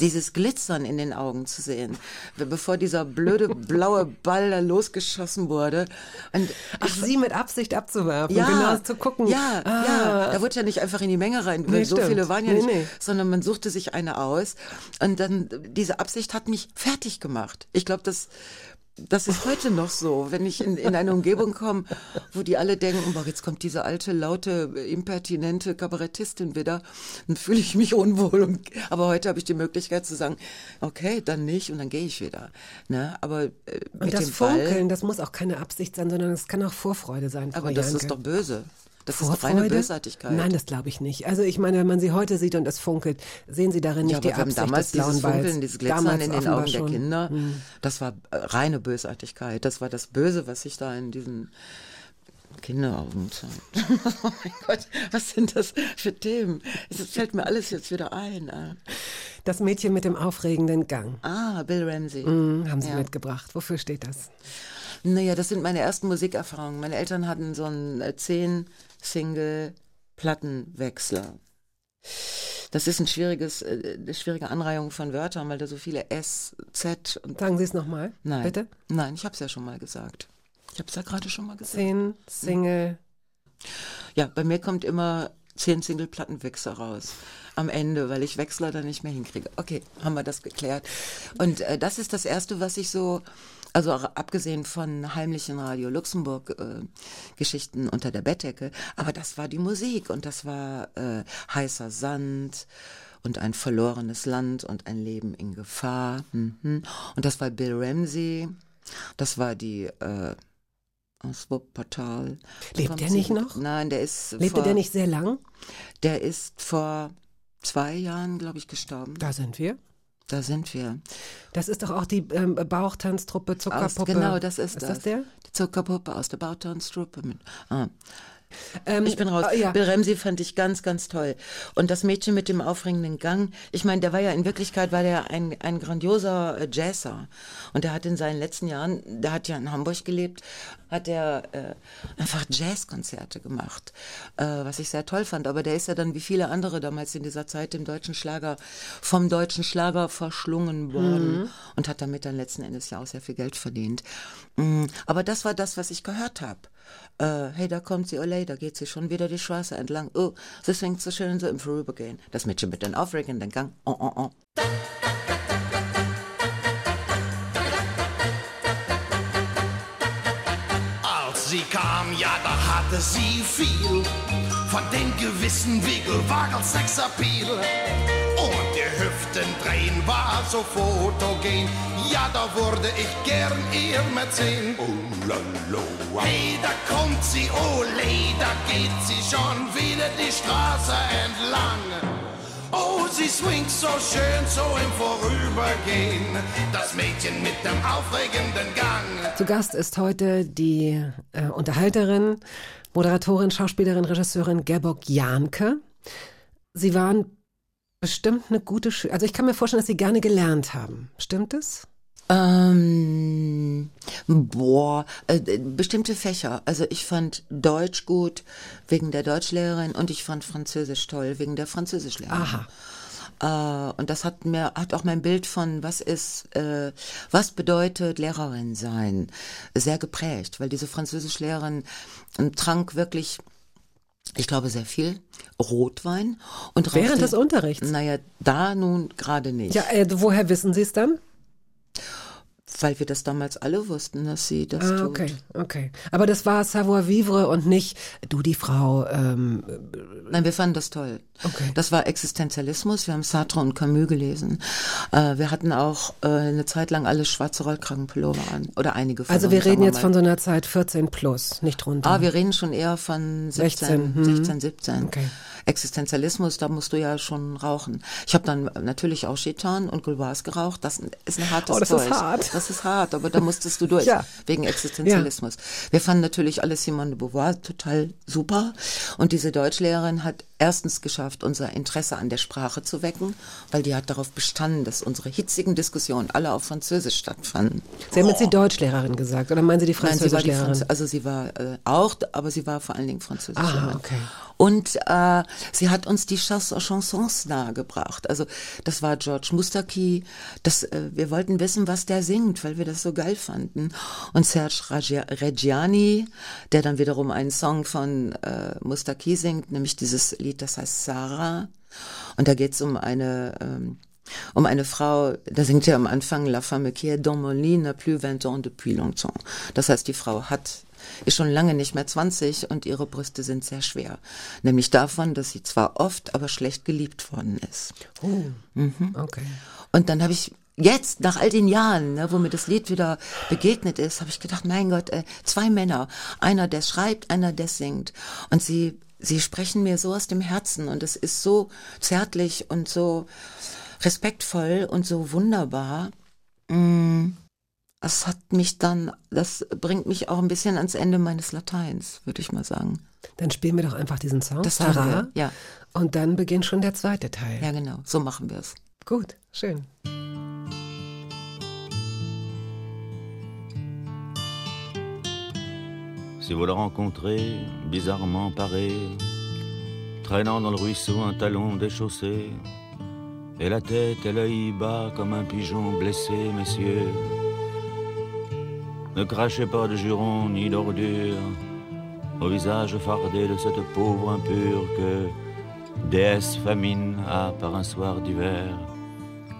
dieses Glitzern in den Augen zu sehen, bevor dieser blöde [LAUGHS] blaue Ball da losgeschossen wurde. Und Ach, sie mit Absicht abzuwerfen, ja, genau zu gucken. Ja, ah, ja, da wurde ja nicht einfach in die Menge rein, weil Nee, so stimmt. viele waren ja Nee, nicht, nee. sondern man suchte sich eine aus und dann diese Absicht hat mich fertig gemacht. Ich glaube, das das ist heute noch so, wenn ich in, in eine Umgebung komme, wo die alle denken, boah, jetzt kommt diese alte, laute, impertinente Kabarettistin wieder, dann fühle ich mich unwohl. Und, aber heute habe ich die Möglichkeit zu sagen, okay, dann nicht und dann gehe ich wieder. Ne? Aber äh, Und mit das dem Ball, Funkeln, das muss auch keine Absicht sein, sondern es kann auch Vorfreude sein. Frau aber das Janke. ist doch böse. Das ist Vorfreude? reine Bösartigkeit. Nein, das glaube ich nicht. Also ich meine, wenn man sie heute sieht und es funkelt, sehen Sie darin nicht ja, die wir haben Absicht damals des blauen dieses. Funkeln, dieses Glitzern Damals in den Augen der schon. Hm. Kinder, das war äh, reine Bösartigkeit. Das war das Böse, was sich da in diesen Kinderaugen zeigt. [LAUGHS] oh mein Gott, was sind das für Themen? Es fällt mir alles jetzt wieder ein. äh. Das Mädchen mit dem aufregenden Gang Ah, Bill Ramsey. hm, haben Sie Ja. mitgebracht. Wofür steht das? Naja, das sind meine ersten Musikerfahrungen. Meine Eltern hatten so einen äh, 10-Single-Plattenwechsler. Das ist ein schwieriges, äh, eine schwierige Anreihung von Wörtern, weil da so viele S, Z und Sagen Sie es nochmal, Nein. bitte. Nein, ich habe es ja schon mal gesagt. Ich habe es ja gerade schon mal gesagt. Zehn, Single. Ja, bei mir kommt immer zehn Single-Plattenwechsel raus. Am Ende, weil ich Wechsler dann nicht mehr hinkriege. Okay, haben wir das geklärt. Und äh, das ist das Erste, was ich so, also auch abgesehen von heimlichen Radio Luxemburg äh, Geschichten unter der Bettdecke, aber das war die Musik und das war äh, heißer Sand und ein verlorenes Land und ein Leben in Gefahr. Mhm. Und das war Bill Ramsey. Das war die äh, aus Wuppertal. Lebt der nicht noch? Nein, der ist Lebte vor, der nicht sehr lang? Der ist vor zwei Jahren, glaube ich, gestorben. Da sind wir. Da sind wir. Das ist doch auch die ähm, Bauchtanztruppe Aus, Zuckerpuppe. genau, das ist, ist das. das der? Die Zuckerpuppe aus der Bautanstruppe. Mit, ah. Ähm, Ich bin raus. äh, ja. Bill Ramsey fand ich ganz, ganz toll. Und das Mädchen mit dem aufregenden Gang, ich meine, der war ja in Wirklichkeit war der ein, ein grandioser äh, Jazzer. Und der hat in seinen letzten Jahren, der hat ja in Hamburg gelebt, hat er äh, einfach Jazzkonzerte gemacht, äh, was ich sehr toll fand. Aber der ist ja dann wie viele andere damals in dieser Zeit im deutschen Schlager, vom deutschen Schlager verschlungen worden und hat damit dann letzten Endes ja auch sehr viel Geld verdient. Mm, Aber das war das, was ich gehört habe. Äh, hey, da kommt sie, olé, da geht sie schon wieder die Straße entlang. Oh, sie singt so schön so im Vorübergehen. Das Mädchen mit den aufregenden Gang. Oh, oh, oh. Als sie kam, ja, da hatte sie viel von den gewissen Wiggelwagel Sexappeal. War so fotogen. Ja, da wurde ich gern ihr mit sehen. Oh. Hey, da kommt sie, ole, da geht sie schon wieder die Straße entlang. Oh, sie swingt so schön, so im Vorübergehen. Das Mädchen mit dem aufregenden Gang. Zu Gast ist heute die äh, Unterhalterin, Moderatorin, Schauspielerin, Regisseurin Gerborg Jahnke. Sie waren bestimmt eine gute Schülerin. Also ich kann mir vorstellen, dass Sie gerne gelernt haben. Stimmt es? Ähm, boah, äh, bestimmte Fächer. Also ich fand Deutsch gut wegen der Deutschlehrerin und ich fand Französisch toll wegen der Französischlehrerin. Aha. Äh, und das hat mir hat auch mein Bild von was ist äh, was bedeutet Lehrerin sein sehr geprägt, weil diese Französischlehrerin trank wirklich ich glaube sehr viel Rotwein und Während des Unterrichts? Naja, da nun gerade nicht. Ja, äh, woher wissen Sie es dann? Weil wir das damals alle wussten, dass sie das Ah, tut. okay, okay. Aber das war Savoir-vivre und nicht du, die Frau. Ähm, Nein, wir fanden das toll. Okay. Das war Existenzialismus. Wir haben Sartre und Camus gelesen. Äh, wir hatten auch äh, eine Zeit lang alle schwarze Rollkragenpullover an. Oder einige von also uns, wir reden sagen jetzt mal. von so einer Zeit 14 plus, nicht runter. Ah, wir reden schon eher von 17, 16, hm. 16 17. Okay. Existenzialismus, da musst du ja schon rauchen. Ich habe dann natürlich auch Chitan und Gouloirs geraucht. Das ist ein hartes Oh, das ist Zeug. hart. Das ist hart, aber da musstest du durch [LAUGHS] Ja. wegen Existenzialismus. Wir fanden natürlich alles Simone de Beauvoir total super und diese Deutschlehrerin hat erstens geschafft, unser Interesse an der Sprache zu wecken, weil die hat darauf bestanden, dass unsere hitzigen Diskussionen alle auf Französisch stattfanden. Sie haben jetzt die Deutschlehrerin gesagt, oder meinen Sie die Nein, sie war die Französischlehrerin? Franz also sie war äh, auch, aber sie war vor allen Dingen Französischlehrerin. Ah, okay. Und äh, sie hat uns die Chans Chansons nahegebracht. Also das war George Mustaki. Das, äh, wir wollten wissen, was der singt, weil wir das so geil fanden. Und Serge Reggia- Reggiani, der dann wiederum einen Song von äh, Mustaki singt, nämlich dieses Lied, das heißt Sarah. Und da geht's um eine ähm, Um eine Frau, da singt ja am Anfang La femme qui est dans mon lit n'a plus 20 ans depuis longtemps. Das heißt, die Frau hat ist schon lange nicht mehr 20 und ihre Brüste sind sehr schwer. Nämlich davon, dass sie zwar oft, aber schlecht geliebt worden ist. Oh, Mhm. okay. Und dann habe ich jetzt, nach all den Jahren, ne, wo mir das Lied wieder begegnet ist, habe ich gedacht, mein Gott, äh, zwei Männer, einer, der schreibt, einer, der singt. Und sie, sie sprechen mir so aus dem Herzen und es ist so zärtlich und so respektvoll und so wunderbar. Mm, Das hat mich dann, das bringt mich auch ein bisschen ans Ende meines Lateins, würde ich mal sagen. Dann spielen wir doch einfach diesen Song, Das tun Sarah. wir, ja. Und dann beginnt schon der zweite Teil. Ja, genau, so machen wir es. Gut, schön. Si vous le rencontrez, bizarrement paré, traînant dans le ruisseau un talon déchaussé, et la tête et l'œil bas comme un pigeon blessé, messieurs, ne crachez pas de jurons ni d'ordures au visage fardé de cette pauvre impure que déesse famine a par un soir d'hiver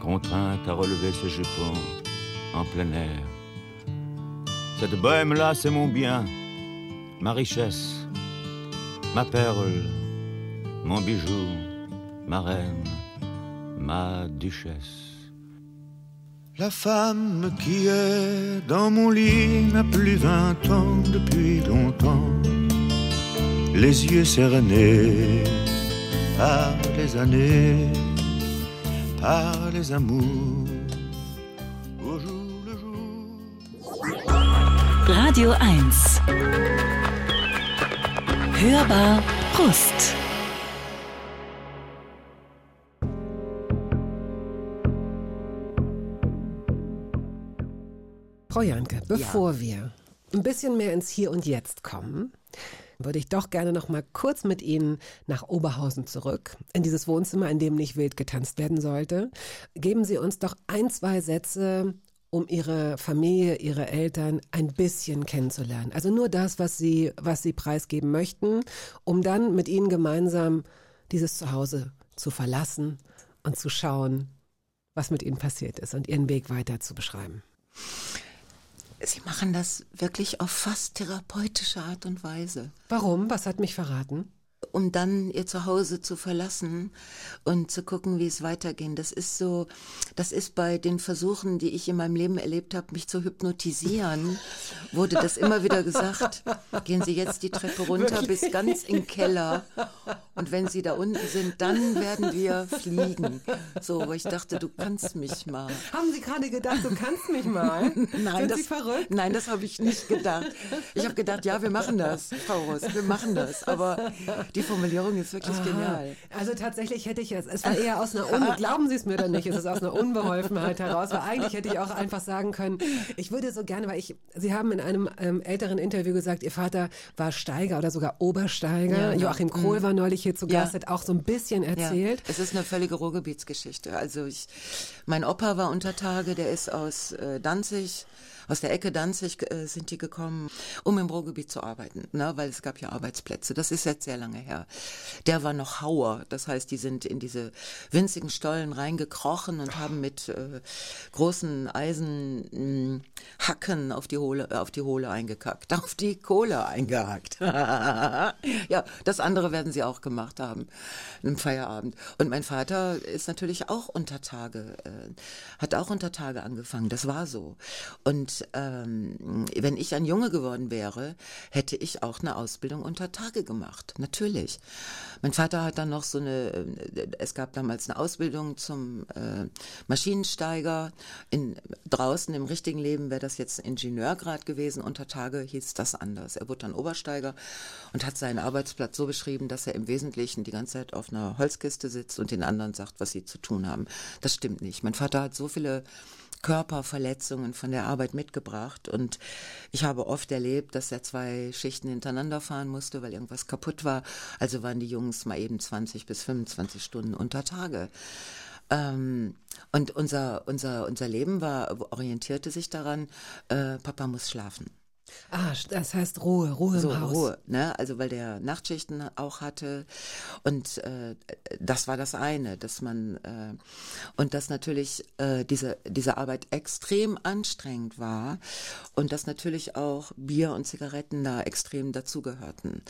contrainte à relever ses jupons en plein air. Cette bohème-là, c'est mon bien, ma richesse, ma perle, mon bijou, ma reine, ma duchesse. La femme qui est dans mon lit n'a plus vingt ans depuis longtemps. Les yeux cernés par les années, par les amours. Au jour le jour. Radio 1. Hörbar Brust. Frau Janke, bevor wir ein bisschen mehr ins Hier und Jetzt kommen, würde ich doch gerne noch mal kurz mit Ihnen nach Oberhausen zurück, in dieses Wohnzimmer, in dem nicht wild getanzt werden sollte. Geben Sie uns doch ein, zwei Sätze, um Ihre Familie, Ihre Eltern ein bisschen kennenzulernen. Also nur das, was Sie, was Sie preisgeben möchten, um dann mit Ihnen gemeinsam dieses Zuhause zu verlassen und zu schauen, was mit Ihnen passiert ist und Ihren Weg weiter zu beschreiben. Sie machen das wirklich auf fast therapeutische Art und Weise. Warum? Was hat mich verraten? Um dann ihr Zuhause zu verlassen und zu gucken, wie es weitergeht. Das ist so, das ist bei den Versuchen, die ich in meinem Leben erlebt habe, mich zu hypnotisieren, wurde das immer wieder gesagt. Gehen Sie jetzt die Treppe runter bis ganz in den Keller und wenn Sie da unten sind, dann werden wir fliegen. So, wo ich dachte, du kannst mich mal. Haben Sie gerade gedacht, du kannst mich mal? [LAUGHS] Nein, Sind das, Sie verrückt? Nein, das habe ich nicht gedacht. Ich habe gedacht, ja, wir machen das, Frau Ross, wir machen das. Aber die Formulierung ist wirklich genial. Also tatsächlich hätte ich es, es war eher aus einer, Un [LAUGHS] glauben Sie es mir oder nicht, es ist aus einer Unbeholfenheit heraus, weil eigentlich hätte ich auch einfach sagen können, ich würde so gerne, weil ich, Sie haben in einem ähm, älteren Interview gesagt, Ihr Vater war Steiger oder sogar Obersteiger. Ja, ja. Joachim Krohl war neulich hier zu Ja. Gast, hat auch so ein bisschen erzählt. Ja, es ist eine völlige Ruhrgebietsgeschichte. Also ich, mein Opa war unter Tage, der ist aus äh, Danzig, aus der Ecke Danzig äh, sind die gekommen, um im Ruhrgebiet zu arbeiten, ne, weil es gab ja Arbeitsplätze. Das ist jetzt sehr lange her. Der war noch Hauer, das heißt, die sind in diese winzigen Stollen reingekrochen und haben mit äh, großen Eisenhacken auf die Hohle, auf die Hohle eingekackt, [LAUGHS] auf die Kohle eingehackt. [LAUGHS] ja, das andere werden sie auch gemacht haben im Feierabend. Und mein Vater ist natürlich auch unter Tage, äh, hat auch unter Tage angefangen. Das war so. Und ähm, wenn ich ein Junge geworden wäre, hätte ich auch eine Ausbildung unter Tage gemacht. Natürlich. Mein Vater hat dann noch so eine, äh, es gab damals eine Ausbildung zum äh, Maschinensteiger. In, draußen im richtigen Leben wäre das jetzt Ingenieurgrad gewesen. Unter Tage hieß das anders. Er wurde dann Obersteiger und hat seinen Arbeitsplatz so beschrieben, dass er im Wesentlichen die ganze Zeit auf einer Holzkiste sitzt und den anderen sagt, was sie zu tun haben. Das stimmt nicht. Mein Vater hat so viele Körperverletzungen von der Arbeit mitgebracht und ich habe oft erlebt, dass er zwei Schichten hintereinander fahren musste, weil irgendwas kaputt war. Also waren die Jungs mal eben 20 bis 25 Stunden unter Tage. Ähm, und unser, unser, unser Leben war, orientierte sich daran, äh, Papa muss schlafen. Ah, das heißt Ruhe, Ruhe so im Haus. Ruhe, ne? Also weil der Nachtschichten auch hatte und äh, das war das eine, dass man äh, und dass natürlich äh, diese diese Arbeit extrem anstrengend war und dass natürlich auch Bier und Zigaretten da extrem dazugehörten.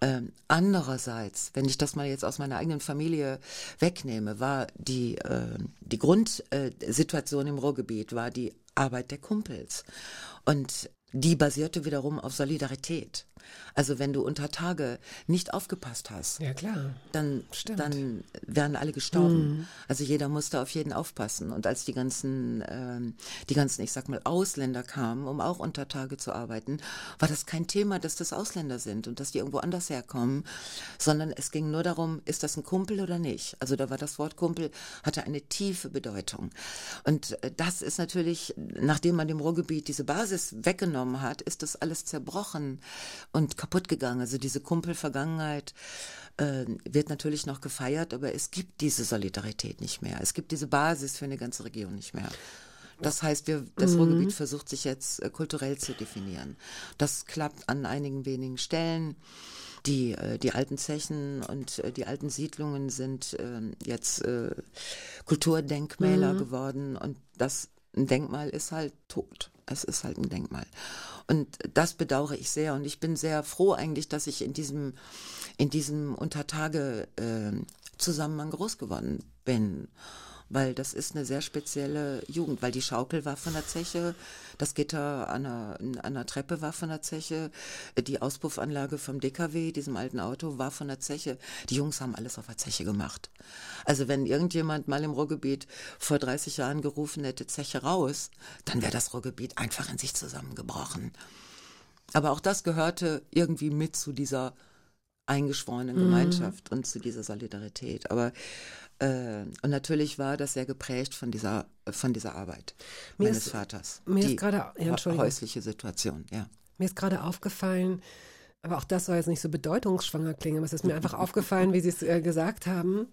Ähm, andererseits, wenn ich das mal jetzt aus meiner eigenen Familie wegnehme, war die äh, die Grundsituation im Ruhrgebiet war die Arbeit der Kumpels und die basierte wiederum auf Solidarität. Also wenn du unter Tage nicht aufgepasst hast, Ja, klar. dann, Stimmt. dann wären alle gestorben. Also jeder musste auf jeden aufpassen. Und als die ganzen, ähm, die ganzen, ich sag mal, Ausländer kamen, um auch unter Tage zu arbeiten, war das kein Thema, dass das Ausländer sind und dass die irgendwo anders herkommen, sondern es ging nur darum, ist das ein Kumpel oder nicht? Also da war das Wort Kumpel, hatte eine tiefe Bedeutung. Und äh, das ist natürlich, nachdem man dem Ruhrgebiet diese Basis weggenommen hat, ist das alles zerbrochen und kaputt gegangen. Also diese Kumpelvergangenheit äh, wird natürlich noch gefeiert, aber es gibt diese Solidarität nicht mehr. Es gibt diese Basis für eine ganze Region nicht mehr. Das heißt, wir, das Ruhrgebiet versucht sich jetzt äh, kulturell zu definieren. Das klappt an einigen wenigen Stellen. Die, äh, die alten Zechen und äh, die alten Siedlungen sind äh, jetzt äh, Kulturdenkmäler geworden und das Denkmal ist halt tot. Es ist halt ein Denkmal. Und das bedauere ich sehr. Und ich bin sehr froh eigentlich, dass ich in diesem, in diesem Untertage äh, groß geworden bin. Weil das ist eine sehr spezielle Jugend, weil die Schaukel war von der Zeche, das Gitter an der, an der Treppe war von der Zeche, die Auspuffanlage vom DKW, diesem alten Auto, war von der Zeche. Die Jungs haben alles auf der Zeche gemacht. Also wenn irgendjemand mal im Ruhrgebiet vor 30 Jahren gerufen hätte, Zeche raus, dann wäre das Ruhrgebiet einfach in sich zusammengebrochen. Aber auch das gehörte irgendwie mit zu dieser eingeschworenen Gemeinschaft und zu dieser Solidarität. Aber und natürlich war das sehr geprägt von dieser von dieser Arbeit Mir meines ist- Vaters. mir ist Die gerade- ja, häusliche Situation, ja. Mir ist gerade aufgefallen, aber auch das soll jetzt nicht so bedeutungsschwanger klingen, aber es ist mir einfach aufgefallen, wie Sie es äh, gesagt haben,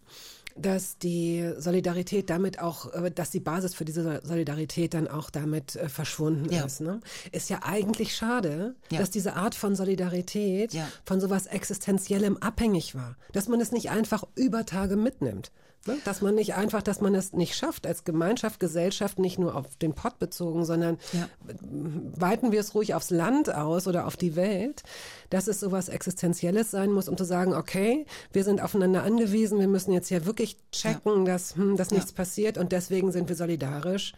dass die Solidarität damit auch, äh, dass die Basis für diese Solidarität dann auch damit äh, verschwunden Ja. ist. Ne? Ist ja eigentlich schade, Ja. dass diese Art von Solidarität Ja. von sowas Existenziellem abhängig war. Dass man es nicht einfach über Tage mitnimmt. Ne? Dass man nicht einfach, dass man es nicht schafft, als Gemeinschaft, Gesellschaft, nicht nur auf den Pott bezogen, sondern Ja. weiten wir es ruhig aufs Land aus oder auf die Welt, dass es sowas Existenzielles sein muss, um zu sagen, okay, wir sind aufeinander angewiesen, wir müssen jetzt hier wirklich checken, dass, hm, dass nichts passiert und deswegen sind wir solidarisch,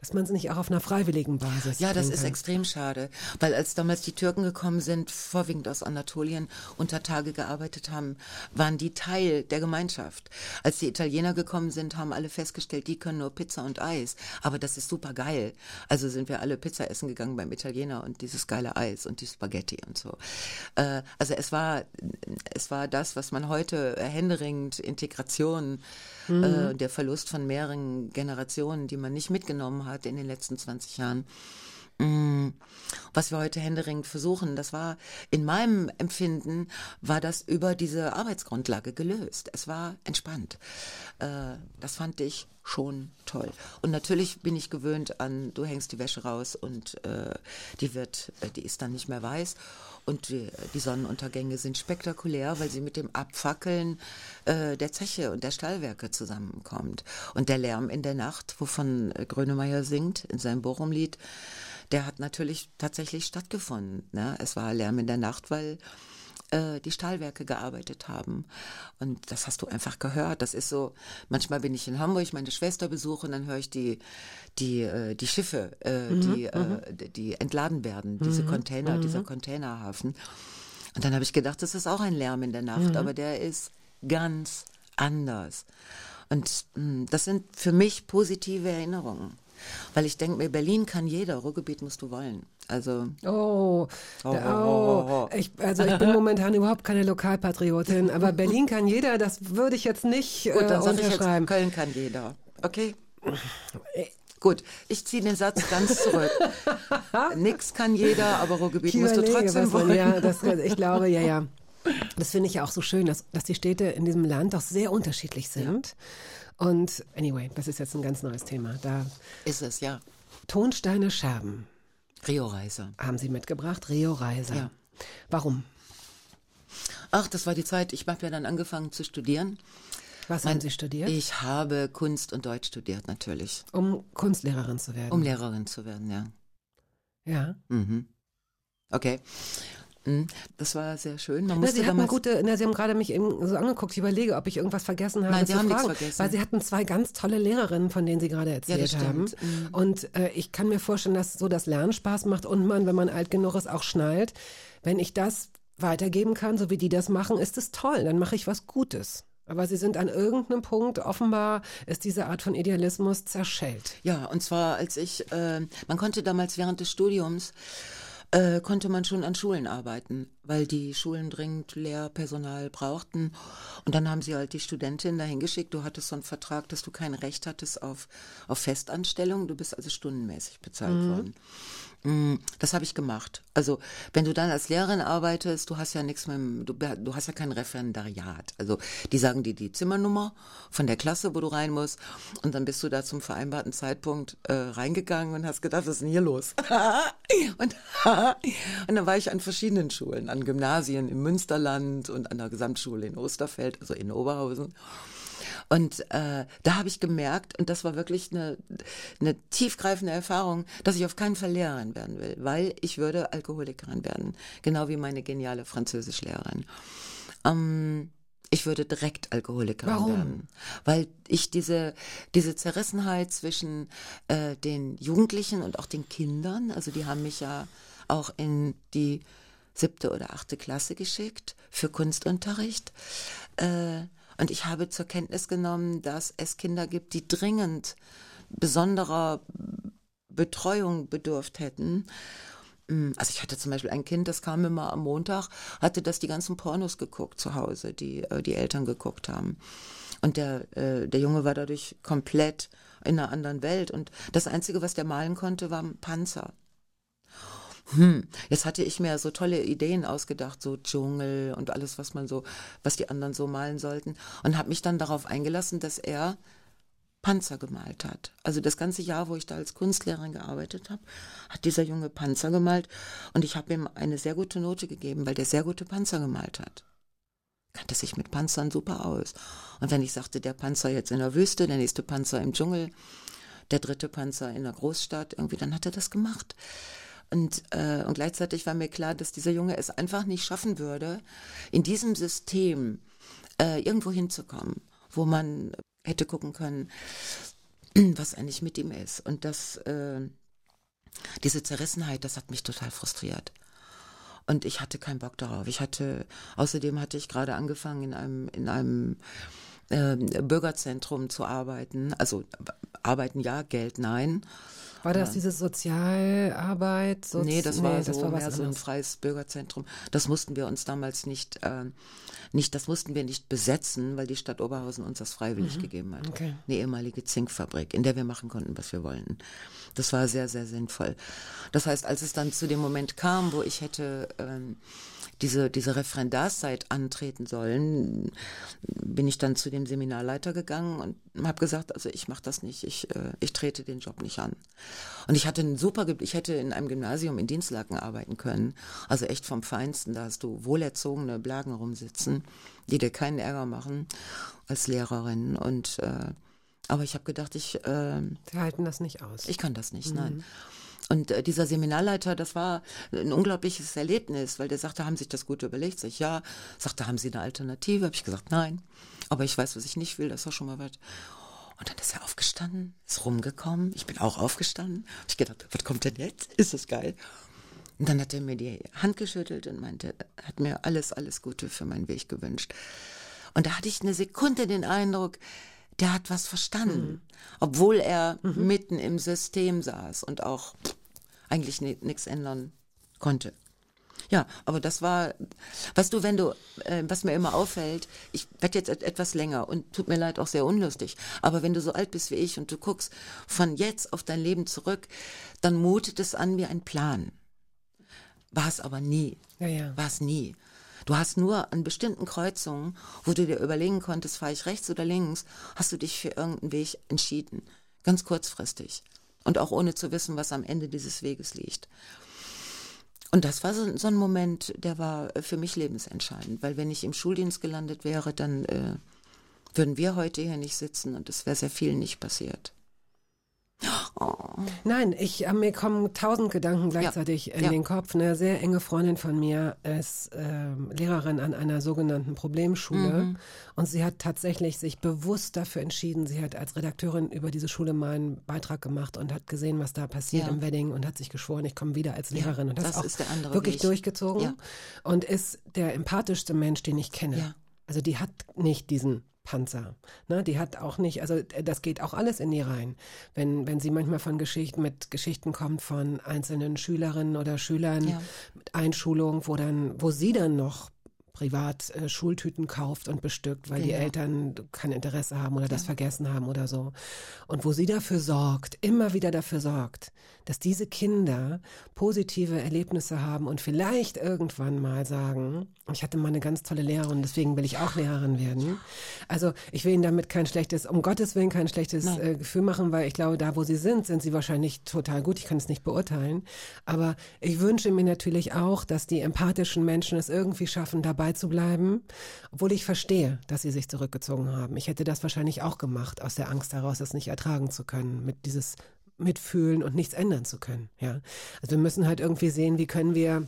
dass man es nicht auch auf einer freiwilligen Basis Ja, das ist kann. extrem schade, weil als damals die Türken gekommen sind, vorwiegend aus Anatolien, unter Tage gearbeitet haben, waren die Teil der Gemeinschaft. Als die Italiener gekommen sind, haben alle festgestellt, die können nur Pizza und Eis, aber das ist super geil. Also sind wir alle Pizza essen gegangen beim Italiener und dieses geile Eis und die Spaghetti und so. Äh, also es war, es war das, was man heute händeringend Integration, äh, der Verlust von mehreren Generationen, die man nicht mitgenommen hat in den letzten 20 Jahren. Mm, Was wir heute händeringend versuchen, das war in meinem Empfinden, war das über diese Arbeitsgrundlage gelöst. Es war entspannt. Äh, Das fand ich schon toll. Und natürlich bin ich gewöhnt an, du hängst die Wäsche raus und äh, die wird, äh, die ist dann nicht mehr weiß. Und die, die Sonnenuntergänge sind spektakulär, weil sie mit dem Abfackeln äh, der Zeche und der Stallwerke zusammenkommt. Und der Lärm in der Nacht, wovon äh, Grönemeyer singt in seinem Bochum-Lied, der hat natürlich tatsächlich stattgefunden. Ne? Es war Lärm in der Nacht, weil äh, die Stahlwerke gearbeitet haben. Und das hast du einfach gehört. Das ist so, manchmal bin ich in Hamburg, meine Schwester besuche und dann höre ich die, die, äh, die Schiffe, äh, die, äh, die entladen werden, diese Container, dieser Containerhafen. Und dann habe ich gedacht, das ist auch ein Lärm in der Nacht, aber der ist ganz anders. Und mh, das sind für mich positive Erinnerungen. Weil ich denke mir, Berlin kann jeder, Ruhrgebiet musst du wollen. Also, Oh, Oh, oh, oh. Ich, also ich bin [LAUGHS] momentan überhaupt keine Lokalpatriotin, aber Berlin kann jeder, das würde ich jetzt nicht gut, äh, dann sag ich jetzt, unterschreiben. Köln kann jeder. Okay? Gut, ich ziehe den Satz ganz zurück. [LAUGHS] Nix kann jeder, aber Ruhrgebiet musst du trotzdem wollen. Ja, das, ich glaube, ja, ja. Das finde ich ja auch so schön, dass, dass die Städte in diesem Land doch sehr unterschiedlich sind. Und anyway, das ist jetzt ein ganz neues Thema. Da Ist es, ja. Tonsteine Scherben. Rio Reiser. haben Sie mitgebracht. Rio Reiser. Ja. Warum? Ach, das war die Zeit, ich habe ja dann angefangen zu studieren. Was haben Sie studiert? Ich habe Kunst und Deutsch studiert, natürlich. um Kunstlehrerin zu werden. Um Lehrerin zu werden, ja. ja. Mhm. Okay. Mhm. Das war sehr schön. Man Na, musste Sie hatten gute, na, Sie haben gerade mich eben so angeguckt. Ich überlege, ob ich irgendwas vergessen habe Nein, Sie haben nichts fragen. vergessen. Weil Sie hatten zwei ganz tolle Lehrerinnen, von denen Sie gerade erzählt das haben. Mhm. Und äh, ich kann mir vorstellen, dass so das Lernen Spaß macht und man, wenn man alt genug ist, auch schnallt. Wenn ich das weitergeben kann, so wie die das machen, ist es toll. Dann mache ich was Gutes. Aber Sie sind an irgendeinem Punkt, offenbar ist diese Art von Idealismus zerschellt. Ja, und zwar als ich, äh, man konnte damals während des Studiums, äh, konnte man schon an Schulen arbeiten, weil die Schulen dringend Lehrpersonal brauchten. Und dann haben sie halt die Studentin dahin geschickt. Du hattest so einen Vertrag, dass du kein Recht hattest auf, auf Festanstellung. Du bist also stundenmäßig bezahlt worden. Mm, Das habe ich gemacht. Also wenn du dann als Lehrerin arbeitest, du hast ja nichts dem- du, du hast ja kein Referendariat. Also die sagen dir die Zimmernummer von der Klasse, wo du rein musst, und dann bist du da zum vereinbarten Zeitpunkt äh, reingegangen und hast gedacht, was ist denn hier los? [LAUGHS] und, [LAUGHS] und dann war ich an verschiedenen Schulen, an Gymnasien im Münsterland und an der Gesamtschule in Osterfeld, also in Oberhausen. Und äh, da habe ich gemerkt, und das war wirklich eine, eine tiefgreifende Erfahrung, dass ich auf keinen Fall Lehrerin werden will, weil ich würde Alkoholikerin werden, genau wie meine geniale Französischlehrerin. Ähm, ich würde direkt Alkoholikerin Warum? werden, weil ich diese diese Zerrissenheit zwischen äh, den Jugendlichen und auch den Kindern, also die haben mich ja auch in die siebte oder achte Klasse geschickt für Kunstunterricht. Äh, und ich habe zur Kenntnis genommen, dass es Kinder gibt, die dringend besonderer Betreuung bedurft hätten. Mm, Also ich hatte zum Beispiel ein Kind, das kam immer am Montag, hatte das die ganzen Pornos geguckt zu Hause, die äh, die Eltern geguckt haben. Und der, äh, der Junge war dadurch komplett in einer anderen Welt. Und das Einzige, was der malen konnte, war ein Panzer. Hm, jetzt hatte ich mir so tolle Ideen ausgedacht, so Dschungel und alles, was man so, was die anderen so malen sollten. Und habe mich dann darauf eingelassen, dass er Panzer gemalt hat. Also das ganze Jahr, wo ich da als Kunstlehrerin gearbeitet habe, hat dieser Junge Panzer gemalt und ich habe ihm eine sehr gute Note gegeben, weil der sehr gute Panzer gemalt hat. Kannte sich mit Panzern super aus. Und wenn ich sagte, der Panzer jetzt in der Wüste, der nächste Panzer im Dschungel, der dritte Panzer in der Großstadt, irgendwie, dann hat er das gemacht. Und, äh, und gleichzeitig war mir klar, dass dieser Junge es einfach nicht schaffen würde, in diesem System äh, irgendwo hinzukommen, wo man hätte gucken können, [CLEARS THROAT] was eigentlich mit ihm ist. Und das, äh, diese Zerrissenheit, das hat mich total frustriert. Und ich hatte keinen Bock darauf. Ich hatte, außerdem hatte ich gerade angefangen in einem, in einem ähm, Bürgerzentrum zu arbeiten. Also arbeiten ja, Geld nein. War das diese Sozialarbeit? Sozi Nee, das war, so, das war mehr so ein freies Bürgerzentrum. Das mussten wir uns damals nicht, äh, nicht, das mussten wir nicht besetzen, weil die Stadt Oberhausen uns das freiwillig gegeben hat. Mhm. Okay. Eine ehemalige Zinkfabrik, in der wir machen konnten, was wir wollten. Das war sehr, sehr sinnvoll. Das heißt, als es dann zu dem Moment kam, wo ich hätte ähm, diese, diese Referendarszeit antreten sollen, bin ich dann zu dem Seminarleiter gegangen und habe gesagt, also ich mache das nicht, ich, äh, ich trete den Job nicht an. Und ich hatte einen super, ich hätte in einem Gymnasium in Dienstlaken arbeiten können, also echt vom Feinsten, da hast du wohlerzogene Blagen rumsitzen, die dir keinen Ärger machen als Lehrerin und äh, aber ich habe gedacht, ich äh, Sie halten das nicht aus. ich kann das nicht, nein. Und äh, dieser Seminarleiter, das war ein unglaubliches Erlebnis, weil der sagte, haben Sie sich das gut überlegt? Sag ich, ja. Sagte, haben Sie eine Alternative? Habe ich gesagt, nein. Aber ich weiß, was ich nicht will, das doch schon mal was. Und dann ist er aufgestanden, ist rumgekommen. Ich bin auch aufgestanden. Hab ich gedacht, was kommt denn jetzt? Ist das geil? Und dann hat er mir die Hand geschüttelt und meinte, hat mir alles, alles Gute für meinen Weg gewünscht. Und da hatte ich eine Sekunde den Eindruck, der hat was verstanden, obwohl er mitten im System saß und auch eigentlich nichts ändern konnte. Ja, aber das war, weißt du, wenn du, äh, was mir immer auffällt, ich werde jetzt et etwas länger und tut mir leid auch sehr unlustig, aber wenn du so alt bist wie ich und du guckst von jetzt auf dein Leben zurück, dann mutet es an wie ein Plan. War es aber nie. Ja, ja. War es nie. Du hast nur an bestimmten Kreuzungen, wo du dir überlegen konntest, fahre ich rechts oder links, hast du dich für irgendeinen Weg entschieden. Ganz kurzfristig. Und auch ohne zu wissen, was am Ende dieses Weges liegt. Und das war so, so ein Moment, der war äh, für mich lebensentscheidend, weil wenn ich im Schuldienst gelandet wäre, dann äh, würden wir heute hier nicht sitzen und es wäre sehr viel nicht passiert. Nein, ich, äh, mir kommen tausend Gedanken gleichzeitig Ja. in Ja. den Kopf. Eine sehr enge Freundin von mir ist ähm, Lehrerin an einer sogenannten Problemschule Mhm. und sie hat tatsächlich sich bewusst dafür entschieden. Sie hat als Redakteurin über diese Schule mal einen Beitrag gemacht und hat gesehen, was da passiert Ja. im Wedding und hat sich geschworen, ich komme wieder als Lehrerin und das, das auch ist der andere wirklich Weg. durchgezogen und ist der empathischste Mensch, den ich kenne. Also die hat nicht diesen Panzer. Ne? Die hat auch nicht, also äh, das geht auch alles in die rein. Wenn, wenn sie manchmal von Geschichten mit Geschichten kommt von einzelnen Schülerinnen oder Schülern Ja. mit Einschulung, wo dann, wo sie dann noch privat äh, Schultüten kauft und bestückt, weil die Genau. Eltern kein Interesse haben oder das vergessen haben oder so. Und wo sie dafür sorgt, immer wieder dafür sorgt, dass diese Kinder positive Erlebnisse haben und vielleicht irgendwann mal sagen, ich hatte mal eine ganz tolle Lehrerin, deswegen will ich auch Lehrerin werden. Also ich will Ihnen damit kein schlechtes, um Gottes Willen kein schlechtes äh, Gefühl machen, weil ich glaube, da wo Sie sind, sind Sie wahrscheinlich total gut. Ich kann es nicht beurteilen. Aber ich wünsche mir natürlich auch, dass die empathischen Menschen es irgendwie schaffen, dabei zu bleiben, obwohl ich verstehe, dass sie sich zurückgezogen haben. Ich hätte das wahrscheinlich auch gemacht, aus der Angst heraus, das nicht ertragen zu können, mit dieses Mitfühlen und nichts ändern zu können. Ja, also wir müssen halt irgendwie sehen, wie können wir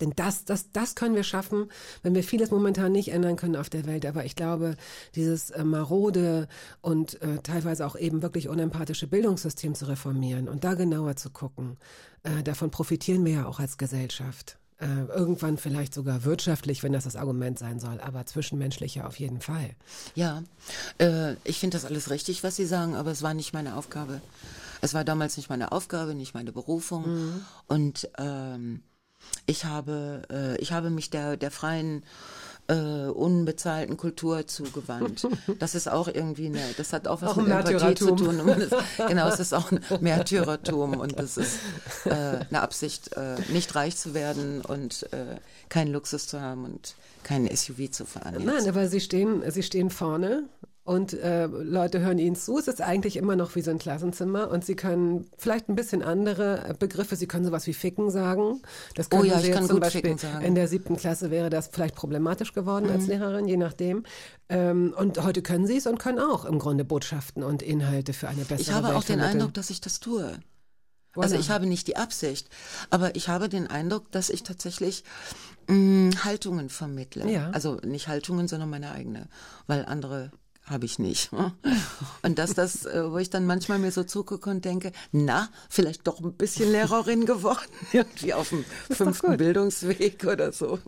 denn das, das, das können wir schaffen, wenn wir vieles momentan nicht ändern können auf der Welt. Aber ich glaube, dieses äh, marode und äh, teilweise auch eben wirklich unempathische Bildungssystem zu reformieren und da genauer zu gucken, äh, davon profitieren wir ja auch als Gesellschaft. Äh, irgendwann vielleicht sogar wirtschaftlich, wenn das das Argument sein soll, aber zwischenmenschlicher auf jeden Fall. Ja, äh, ich finde das alles richtig, was Sie sagen, aber es war nicht meine Aufgabe. Es war damals nicht meine Aufgabe, nicht meine Berufung. Und ähm, ich habe, äh, ich habe mich der, der freien, äh, unbezahlten Kultur zugewandt. [LAUGHS] Das ist auch irgendwie eine, das hat auch was Auch mit Empathie zu tun. Das, genau, es ist auch ein [LAUGHS] Märtyrertum und das ist äh, eine Absicht, äh, nicht reich zu werden und äh, keinen Luxus zu haben und keinen SUV zu fahren. jetzt. Nein, aber sie stehen, sie stehen vorne und äh, Leute hören ihnen zu. Es ist eigentlich immer noch wie so ein Klassenzimmer und sie können vielleicht ein bisschen andere Begriffe. Sie können sowas wie Ficken sagen. Das Oh können ja, sie ich kann zum Beispiel Ficken sagen. Mhm. in der siebten Klasse wäre das vielleicht problematisch geworden als Lehrerin, je nachdem. Ähm, und heute können sie es und können auch im Grunde Botschaften und Inhalte für eine bessere Ich habe Welt auch den vermitteln. Eindruck, dass ich das tue. Also Voilà. ich habe nicht die Absicht, aber ich habe den Eindruck, dass ich tatsächlich mh, Haltungen vermittle. Ja. Also nicht Haltungen, sondern meine eigene, weil andere habe ich nicht. Und dass das, äh, wo ich dann manchmal mir so zugucke und denke, na, vielleicht doch ein bisschen Lehrerin geworden, [LAUGHS] irgendwie auf dem fünften Bildungsweg oder so.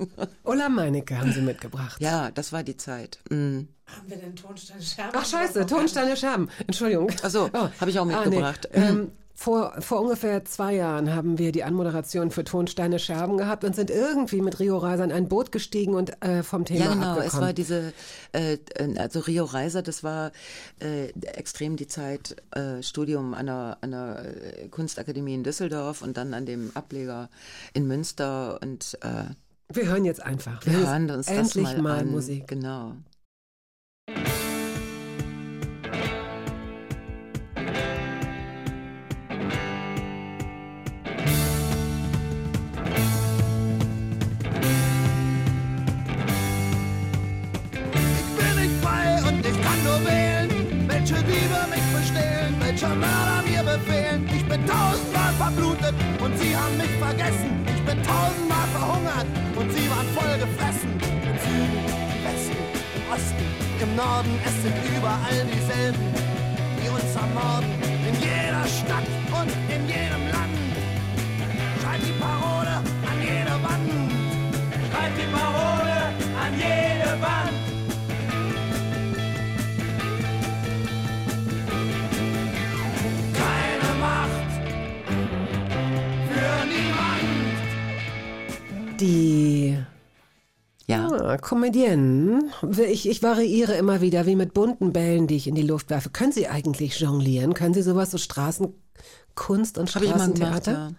Ulla Meinecke haben sie mitgebracht. Ja, das war die Zeit. Mhm. Haben wir denn Tonsteine Scherben? Ach scheiße, Tonsteine Scherben. Entschuldigung. Ach so, habe ich auch Ah, mitgebracht. nee. ähm, vor, vor ungefähr zwei Jahren haben wir die Anmoderation für Tonsteine Scherben gehabt und sind irgendwie mit Rio Reiser in ein Boot gestiegen und äh, vom Thema Ja, genau. abgekommen. Es war diese, äh, äh, also Rio Reiser, das war äh, extrem die Zeit äh, Studium an der, an der äh, Kunstakademie in Düsseldorf und dann an dem Ableger in Münster und äh, wir hören jetzt einfach. wir jetzt hören uns endlich das mal, mal an. Musik. Genau. Welcher Mörder mir befehlen. Ich bin tausendmal verblutet und sie haben mich vergessen. Ich bin tausendmal verhungert und sie waren voll gefressen. Im Süden, im Westen, im Osten, im Norden, es sind überall dieselben, die uns ermorden. In jeder Stadt und in jedem Land. Schreibt die Parole an jede Wand. Schreibt die Parole an jede Wand. Die Ja. ah, Comedienne, ich, ich variiere immer wieder wie mit bunten Bällen, die ich in die Luft werfe. Können Sie eigentlich jonglieren? Können Sie sowas, so Straßenkunst und Habe ich gemacht, Straßentheater? ja.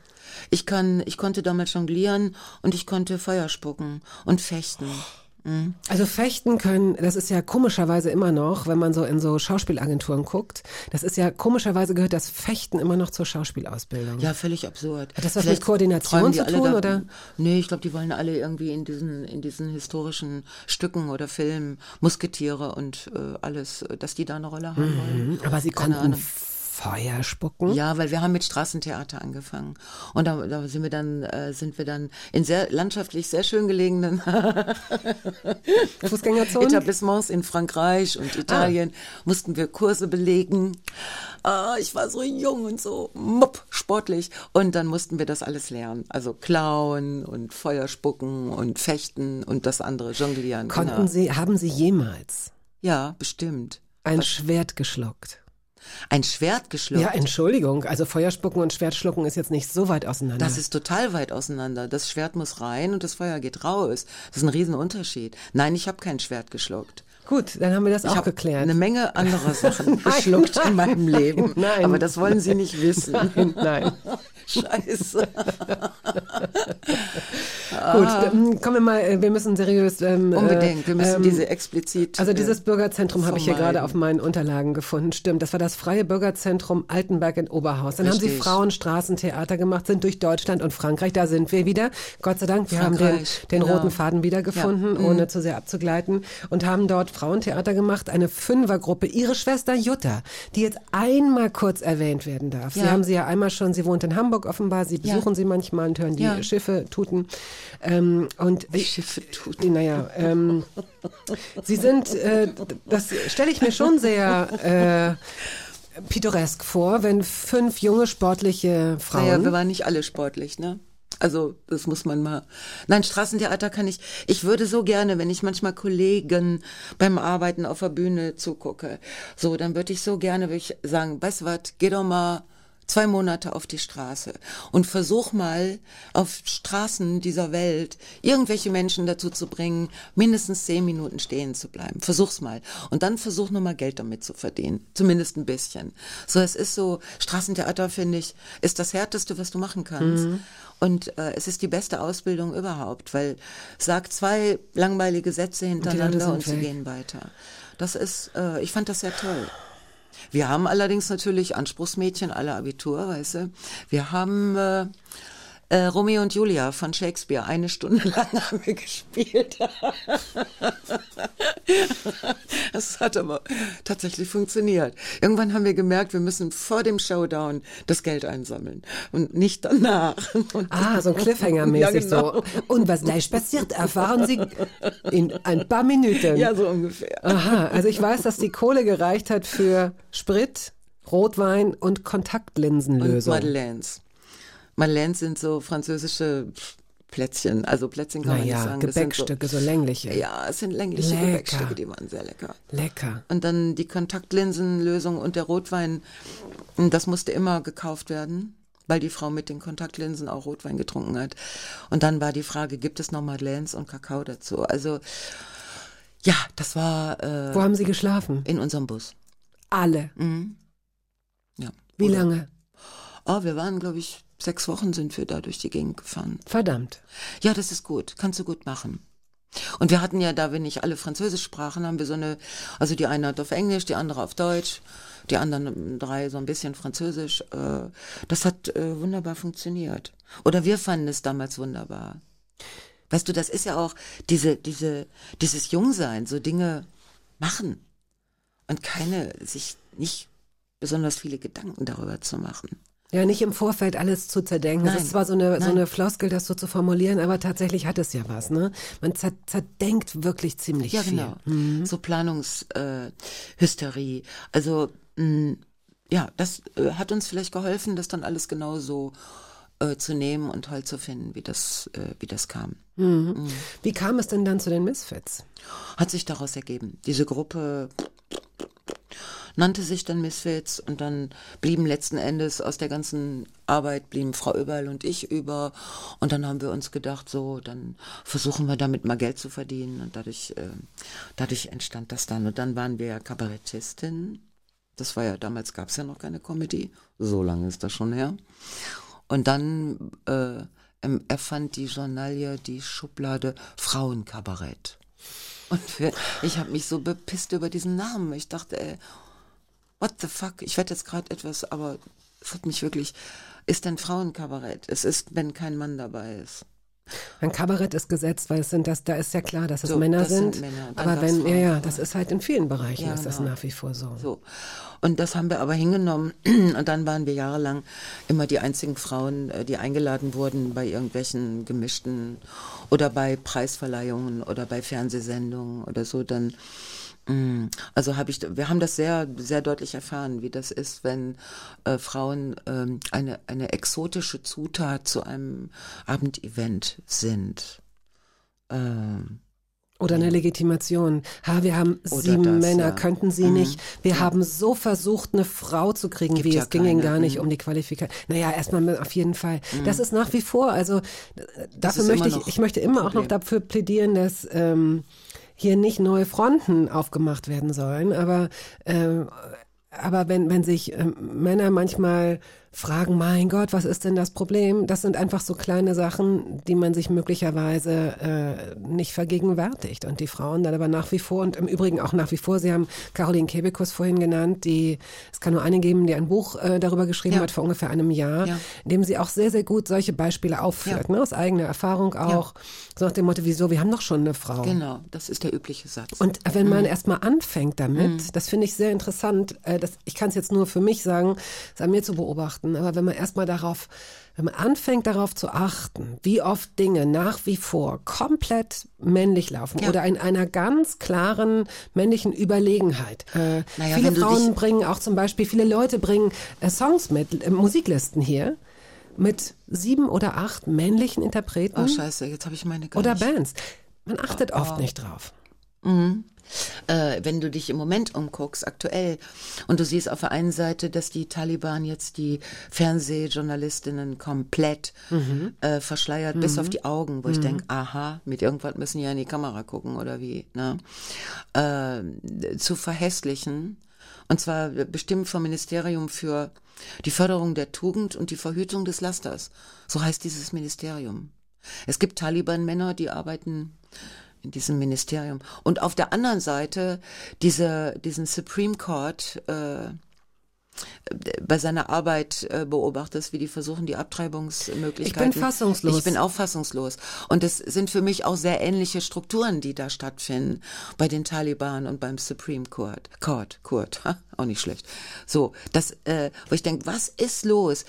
Ich kann, ich konnte damals jonglieren und ich konnte Feuer spucken und fechten. Also fechten können, das ist ja komischerweise immer noch, wenn man so in so Schauspielagenturen guckt, das ist ja komischerweise gehört das Fechten immer noch zur Schauspielausbildung. Ja, völlig absurd. Hat das was Vielleicht mit Koordination zu tun, da- oder? Nee, ich glaube, die wollen alle irgendwie in diesen, in diesen historischen Stücken oder Filmen, Musketiere und äh, alles, äh, dass die da eine Rolle haben wollen. Mhm. Aber sie Keine konnten Ahnung. Feuer spucken. Ja, weil wir haben mit Straßentheater angefangen. Und da, da sind wir dann, äh, sind wir dann in sehr landschaftlich sehr schön gelegenen [LAUGHS] Fußgängerzonen. Etablissements in Frankreich und Italien mussten wir Kurse belegen. Ah, ich war so jung und so mupp, sportlich. Und dann mussten wir das alles lernen. Also klauen und Feuer spucken und fechten und das andere jonglieren. Konnten genau. Sie, haben Sie jemals Ja, bestimmt. ein Schwert geschluckt? Ein Schwert geschluckt. Ja, Entschuldigung. Also Feuerspucken und Schwertschlucken ist jetzt nicht so weit auseinander. Das ist total weit auseinander. Das Schwert muss rein und das Feuer geht raus. Das ist ein Riesenunterschied. Nein, ich habe kein Schwert geschluckt. Gut, dann haben wir das Ich auch geklärt. eine Menge anderer Sachen [LAUGHS] geschluckt in meinem Leben. nein. Aber das wollen Sie nicht wissen. Nein, nein. [LAUGHS] Scheiße. [LAUGHS] Gut, dann kommen wir mal, äh, wir müssen seriös. Ähm, Unbedingt. Wir müssen ähm, diese explizit. Also äh, dieses Bürgerzentrum habe ich hier gerade auf meinen Unterlagen gefunden. Stimmt, das war das Freie Bürgerzentrum Altenberg in Oberhaus. Dann haben sie Richtig. Frauenstraßentheater gemacht, sind durch Deutschland und Frankreich. Da sind wir wieder. Gott sei Dank, wir haben den, Frankreich, den genau. roten Faden wiedergefunden, Ja. Mhm. ohne zu sehr abzugleiten. Und haben dort Frauentheater gemacht, eine Fünfergruppe. Ihre Schwester Jutta, die jetzt einmal kurz erwähnt werden darf. Sie Ja. haben sie ja einmal schon, sie wohnt in Hamburg offenbar, sie besuchen sie manchmal und hören die Ja. Schiffe tuten. Ähm, und Die Schiffe tun. naja, ähm, Sie sind, äh, das stelle ich mir schon sehr äh, pittoresk vor, wenn fünf junge sportliche Frauen. Naja, wir waren nicht alle sportlich, ne? Also, das muss man mal. Nein, Straßentheater kann ich. Ich würde so gerne, wenn ich manchmal Kollegen beim Arbeiten auf der Bühne zugucke, so, dann würde ich so gerne würde ich sagen, weißt was, geh doch mal zwei Monate auf die Straße und versuch mal auf Straßen dieser Welt irgendwelche Menschen dazu zu bringen, mindestens zehn Minuten stehen zu bleiben. Versuch's mal. Und dann versuch noch mal Geld damit zu verdienen. Zumindest ein bisschen. So, es ist so, Straßentheater, finde ich, ist das Härteste, was du machen kannst. Und äh, es ist die beste Ausbildung überhaupt, weil sag zwei langweilige Sätze hintereinander sind und, sie gehen weiter. Das ist, äh, ich fand das sehr toll. Wir haben allerdings natürlich Anspruchsmädchen aller Abitur, weißt du. Wir haben äh, äh, Romeo und Julia von Shakespeare eine Stunde [LAUGHS] lang haben wir gespielt. [LAUGHS] das hat aber tatsächlich funktioniert. Irgendwann haben wir gemerkt, wir müssen vor dem Showdown das Geld einsammeln und nicht danach. Und Ah, so ein [LAUGHS] Cliffhanger-mäßig Ja, genau. so. Und was gleich passiert, erfahren Sie in ein paar Minuten. Ja, so ungefähr. Aha, also ich weiß, dass die Kohle gereicht hat für Sprit, Rotwein und Und Kontaktlinsenlösung. Madeleines. Madeleines sind so französische Plätzchen. Also Plätzchen kann man nicht naja, sagen. Gebäckstücke, so, längliche. So, ja, es sind längliche Lecker. Gebäckstücke, die waren sehr lecker. Lecker. Und dann die Kontaktlinsenlösung und der Rotwein, das musste immer gekauft werden, weil die Frau mit den Kontaktlinsen auch Rotwein getrunken hat. Und dann war die Frage, gibt es noch Madeleines und Kakao dazu? Also, ja, das war äh, Wo haben Sie geschlafen? in unserem Bus. Alle. Ja. Wie Oder- lange? Oh, wir waren, glaube ich, sechs Wochen sind wir da durch die Gegend gefahren. Verdammt. Ja, das ist gut. Kannst du gut machen. Und wir hatten ja, da wir nicht alle Französisch sprachen, haben wir so eine, also die eine hat auf Englisch, die andere auf Deutsch, die anderen drei so ein bisschen Französisch. Äh, das hat äh, wunderbar funktioniert. Oder wir fanden es damals wunderbar. Weißt du, das ist ja auch diese, diese, dieses Jungsein, so Dinge machen und keine, sich nicht besonders viele Gedanken darüber zu machen. Ja, nicht im Vorfeld alles zu zerdenken. Das Nein. ist zwar so eine, so eine Floskel, das so zu formulieren, aber tatsächlich hat es ja was, ne? Man zer zerdenkt wirklich ziemlich Ja, viel. genau. So Planungshysterie. Äh, also mh, ja, das äh, hat uns vielleicht geholfen, das dann alles genau so äh, zu nehmen und toll zu finden, wie das, äh, wie das kam. Wie kam es denn dann zu den Misfits? Hat sich daraus ergeben. Diese Gruppe nannte sich dann Misfits und dann blieben letzten Endes aus der ganzen Arbeit blieben Frau Überl und ich über und dann haben wir uns gedacht, so, dann versuchen wir damit mal Geld zu verdienen und dadurch, äh, dadurch entstand das dann und dann waren wir ja Kabarettistin. Das war ja, damals gab es ja noch keine Comedy, so lange ist das schon her. Und dann äh, erfand die Journalie die Schublade Frauenkabarett. Und wir, ich habe mich so bepisst über diesen Namen. Ich dachte, ey, what the fuck? Ich werde jetzt gerade etwas, aber es hat mich wirklich, ist ein Frauenkabarett. Es ist, wenn kein Mann dabei ist. Ein Kabarett ist gesetzt, weil es sind das, da ist ja klar, dass es So, Männer das sind sind. Männer, aber wenn, ja, Frauen. ja, das ist halt in vielen Bereichen Ja, ist das genau. nach wie vor so. So. Und das haben wir aber hingenommen. [CLEARS THROAT] Und dann waren wir jahrelang immer die einzigen Frauen, äh, die eingeladen wurden bei irgendwelchen gemischten oder bei Preisverleihungen oder bei Fernsehsendungen oder so. Dann, also habe ich, wir haben das sehr, sehr deutlich erfahren, wie das ist, wenn äh, Frauen ähm, eine, eine exotische Zutat zu einem Abendevent sind. Ähm, Oder eine Legitimation. Ha, wir haben sieben das, Männer, ja. könnten sie Mhm. nicht. Wir haben so versucht, eine Frau zu kriegen, Gibt wie ja es ging ihnen keine. gar nicht Mhm. um die Qualifikation. Naja, erstmal auf jeden Fall. Das ist nach wie vor, also dafür möchte ich, ich möchte immer auch noch dafür plädieren, dass ähm, hier nicht neue Fronten aufgemacht werden sollen, aber äh, aber wenn, wenn sich ähm, Männer manchmal fragen, mein Gott, was ist denn das Problem? Das sind einfach so kleine Sachen, die man sich möglicherweise äh, nicht vergegenwärtigt. Und die Frauen dann aber nach wie vor und im Übrigen auch nach wie vor, Sie haben Caroline Kebekus vorhin genannt, die, es kann nur eine geben, die ein Buch äh, darüber geschrieben Ja. hat vor ungefähr einem Jahr, Ja. in dem sie auch sehr, sehr gut solche Beispiele aufführt, Ja. ne? aus eigener Erfahrung auch. So nach dem Motto, wieso, wir haben doch schon eine Frau. genau, das ist der übliche Satz. Und wenn Mhm. man erstmal anfängt damit, das finde ich sehr interessant, äh, das, ich kann es jetzt nur für mich sagen, es an mir zu beobachten, aber wenn man erstmal darauf, wenn man anfängt darauf zu achten, wie oft Dinge nach wie vor komplett männlich laufen Ja. oder in einer ganz klaren männlichen Überlegenheit. Äh, Naja, viele Frauen bringen auch zum Beispiel, viele Leute bringen äh, Songs mit, äh, Musiklisten hier mit sieben oder acht männlichen Interpreten oh scheiße, jetzt habe ich meine gar oder nicht. Oh, Bands. Man achtet oft nicht drauf. Äh, wenn du dich im Moment umguckst, aktuell, und du siehst auf der einen Seite, dass die Taliban jetzt die Fernsehjournalistinnen komplett äh, verschleiert, bis auf die Augen, wo ich denke, aha, mit irgendwas müssen die ja in die Kamera gucken oder wie, ne? Äh, zu verhässlichen. Und zwar bestimmt vom Ministerium für die Förderung der Tugend und die Verhütung des Lasters. So heißt dieses Ministerium. Es gibt Taliban-Männer, die arbeiten in diesem Ministerium. Und auf der anderen Seite diese, diesen Supreme Court äh, bei seiner Arbeit äh, beobachtest, wie die versuchen, die Abtreibungsmöglichkeiten. Ich bin fassungslos. Ich bin auch fassungslos. Und es sind für mich auch sehr ähnliche Strukturen, die da stattfinden bei den Taliban und beim Supreme Court. Court, Court, auch nicht schlecht. So, das, äh, wo ich denke, was ist los?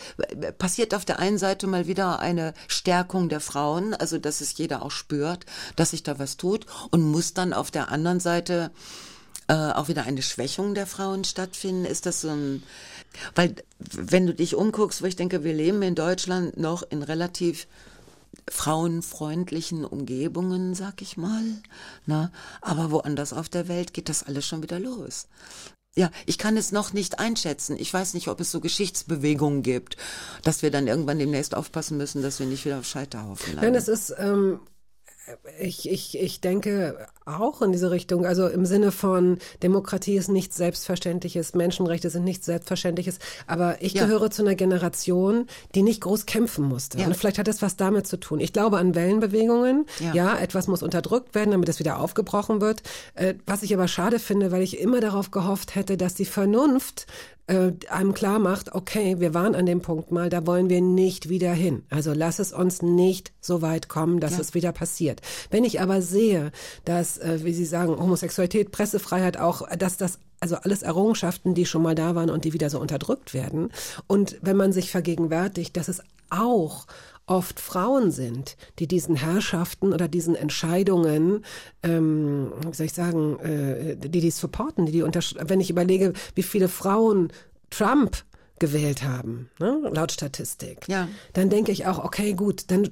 Passiert auf der einen Seite mal wieder eine Stärkung der Frauen, also dass es jeder auch spürt, dass sich da was tut und muss dann auf der anderen Seite äh, auch wieder eine Schwächung der Frauen stattfinden? Ist das so ein, weil wenn du dich umguckst, wo ich denke, wir leben in Deutschland noch in relativ frauenfreundlichen Umgebungen, sag ich mal, na, aber woanders auf der Welt geht das alles schon wieder los. Ja, ich kann es noch nicht einschätzen. Ich weiß nicht, ob es so Geschichtsbewegungen gibt, dass wir dann irgendwann demnächst aufpassen müssen, dass wir nicht wieder auf Scheiterhaufen landen. Nein, es ist, ähm, ich, ich, ich denke auch in diese Richtung, also im Sinne von Demokratie ist nichts Selbstverständliches, Menschenrechte sind nichts Selbstverständliches, aber ich Ja. gehöre zu einer Generation, die nicht groß kämpfen musste. Ja. Und vielleicht hat es was damit zu tun. Ich glaube an Wellenbewegungen. Ja, Ja. etwas muss unterdrückt werden, damit es wieder aufgebrochen wird. Äh, was ich aber schade finde, weil ich immer darauf gehofft hätte, dass die Vernunft äh, einem klar macht, okay, wir waren an dem Punkt mal, da wollen wir nicht wieder hin. Also lass es uns nicht so weit kommen, dass es wieder passiert. Wenn ich aber sehe, dass, äh, wie Sie sagen, Homosexualität, Pressefreiheit auch, dass das also alles Errungenschaften, die schon mal da waren und die wieder so unterdrückt werden. Und wenn man sich vergegenwärtigt, dass es auch oft Frauen sind, die diesen Herrschaften oder diesen Entscheidungen, ähm, wie soll ich sagen, äh, die die supporten, die die wenn ich überlege, wie viele Frauen Trump gewählt haben, ne, laut Statistik, Ja. dann denke ich auch, okay, gut, dann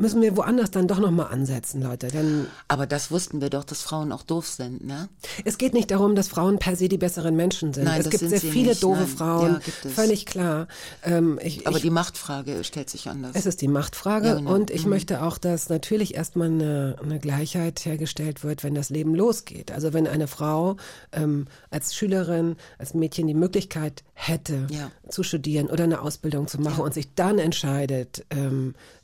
müssen wir woanders dann doch nochmal ansetzen, Leute. Dann, Aber das wussten wir doch, dass Frauen auch doof sind, ne? es geht nicht darum, dass Frauen per se die besseren Menschen sind. Nein, es das gibt sind sehr sie viele nicht, doofe nein. Frauen, Ja, völlig klar. Ähm, ich, Aber ich, die Machtfrage stellt sich anders. Es ist die Machtfrage Ja, genau. und ich möchte auch, dass natürlich erstmal eine, eine Gleichheit hergestellt wird, wenn das Leben losgeht. Also wenn eine Frau ähm, als Schülerin, als Mädchen die Möglichkeit hätte, Ja. zu studieren oder eine Ausbildung zu machen und sich dann entscheidet, ähm, äh,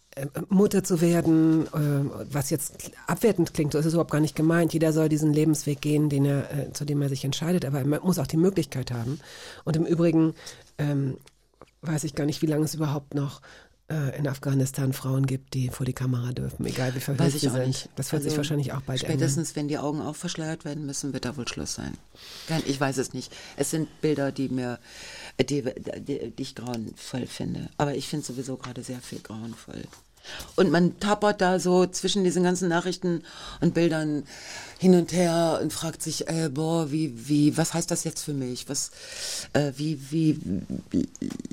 Mutter zu werden, äh, was jetzt abwertend klingt, so ist es überhaupt gar nicht gemeint. Jeder soll diesen Lebensweg gehen, den er, äh, zu dem er sich entscheidet, aber man muss auch die Möglichkeit haben. Und im Übrigen ähm, weiß ich gar nicht, wie lange es überhaupt noch äh, in Afghanistan Frauen gibt, die vor die Kamera dürfen, egal wie verhüllt sie sind. nicht. Das wird sich Also wahrscheinlich auch bald ändern. Spätestens, wenn die Augen auch verschleiert werden müssen, wird da wohl Schluss sein. Ich weiß es nicht. Es sind Bilder, die mir, die, die, die ich grauenvoll finde. Aber ich finde sowieso gerade sehr viel grauenvoll. Und man tappert da so zwischen diesen ganzen Nachrichten und Bildern hin und her und fragt sich, äh, boah, wie, wie, was heißt das jetzt für mich? Was, äh, wie, wie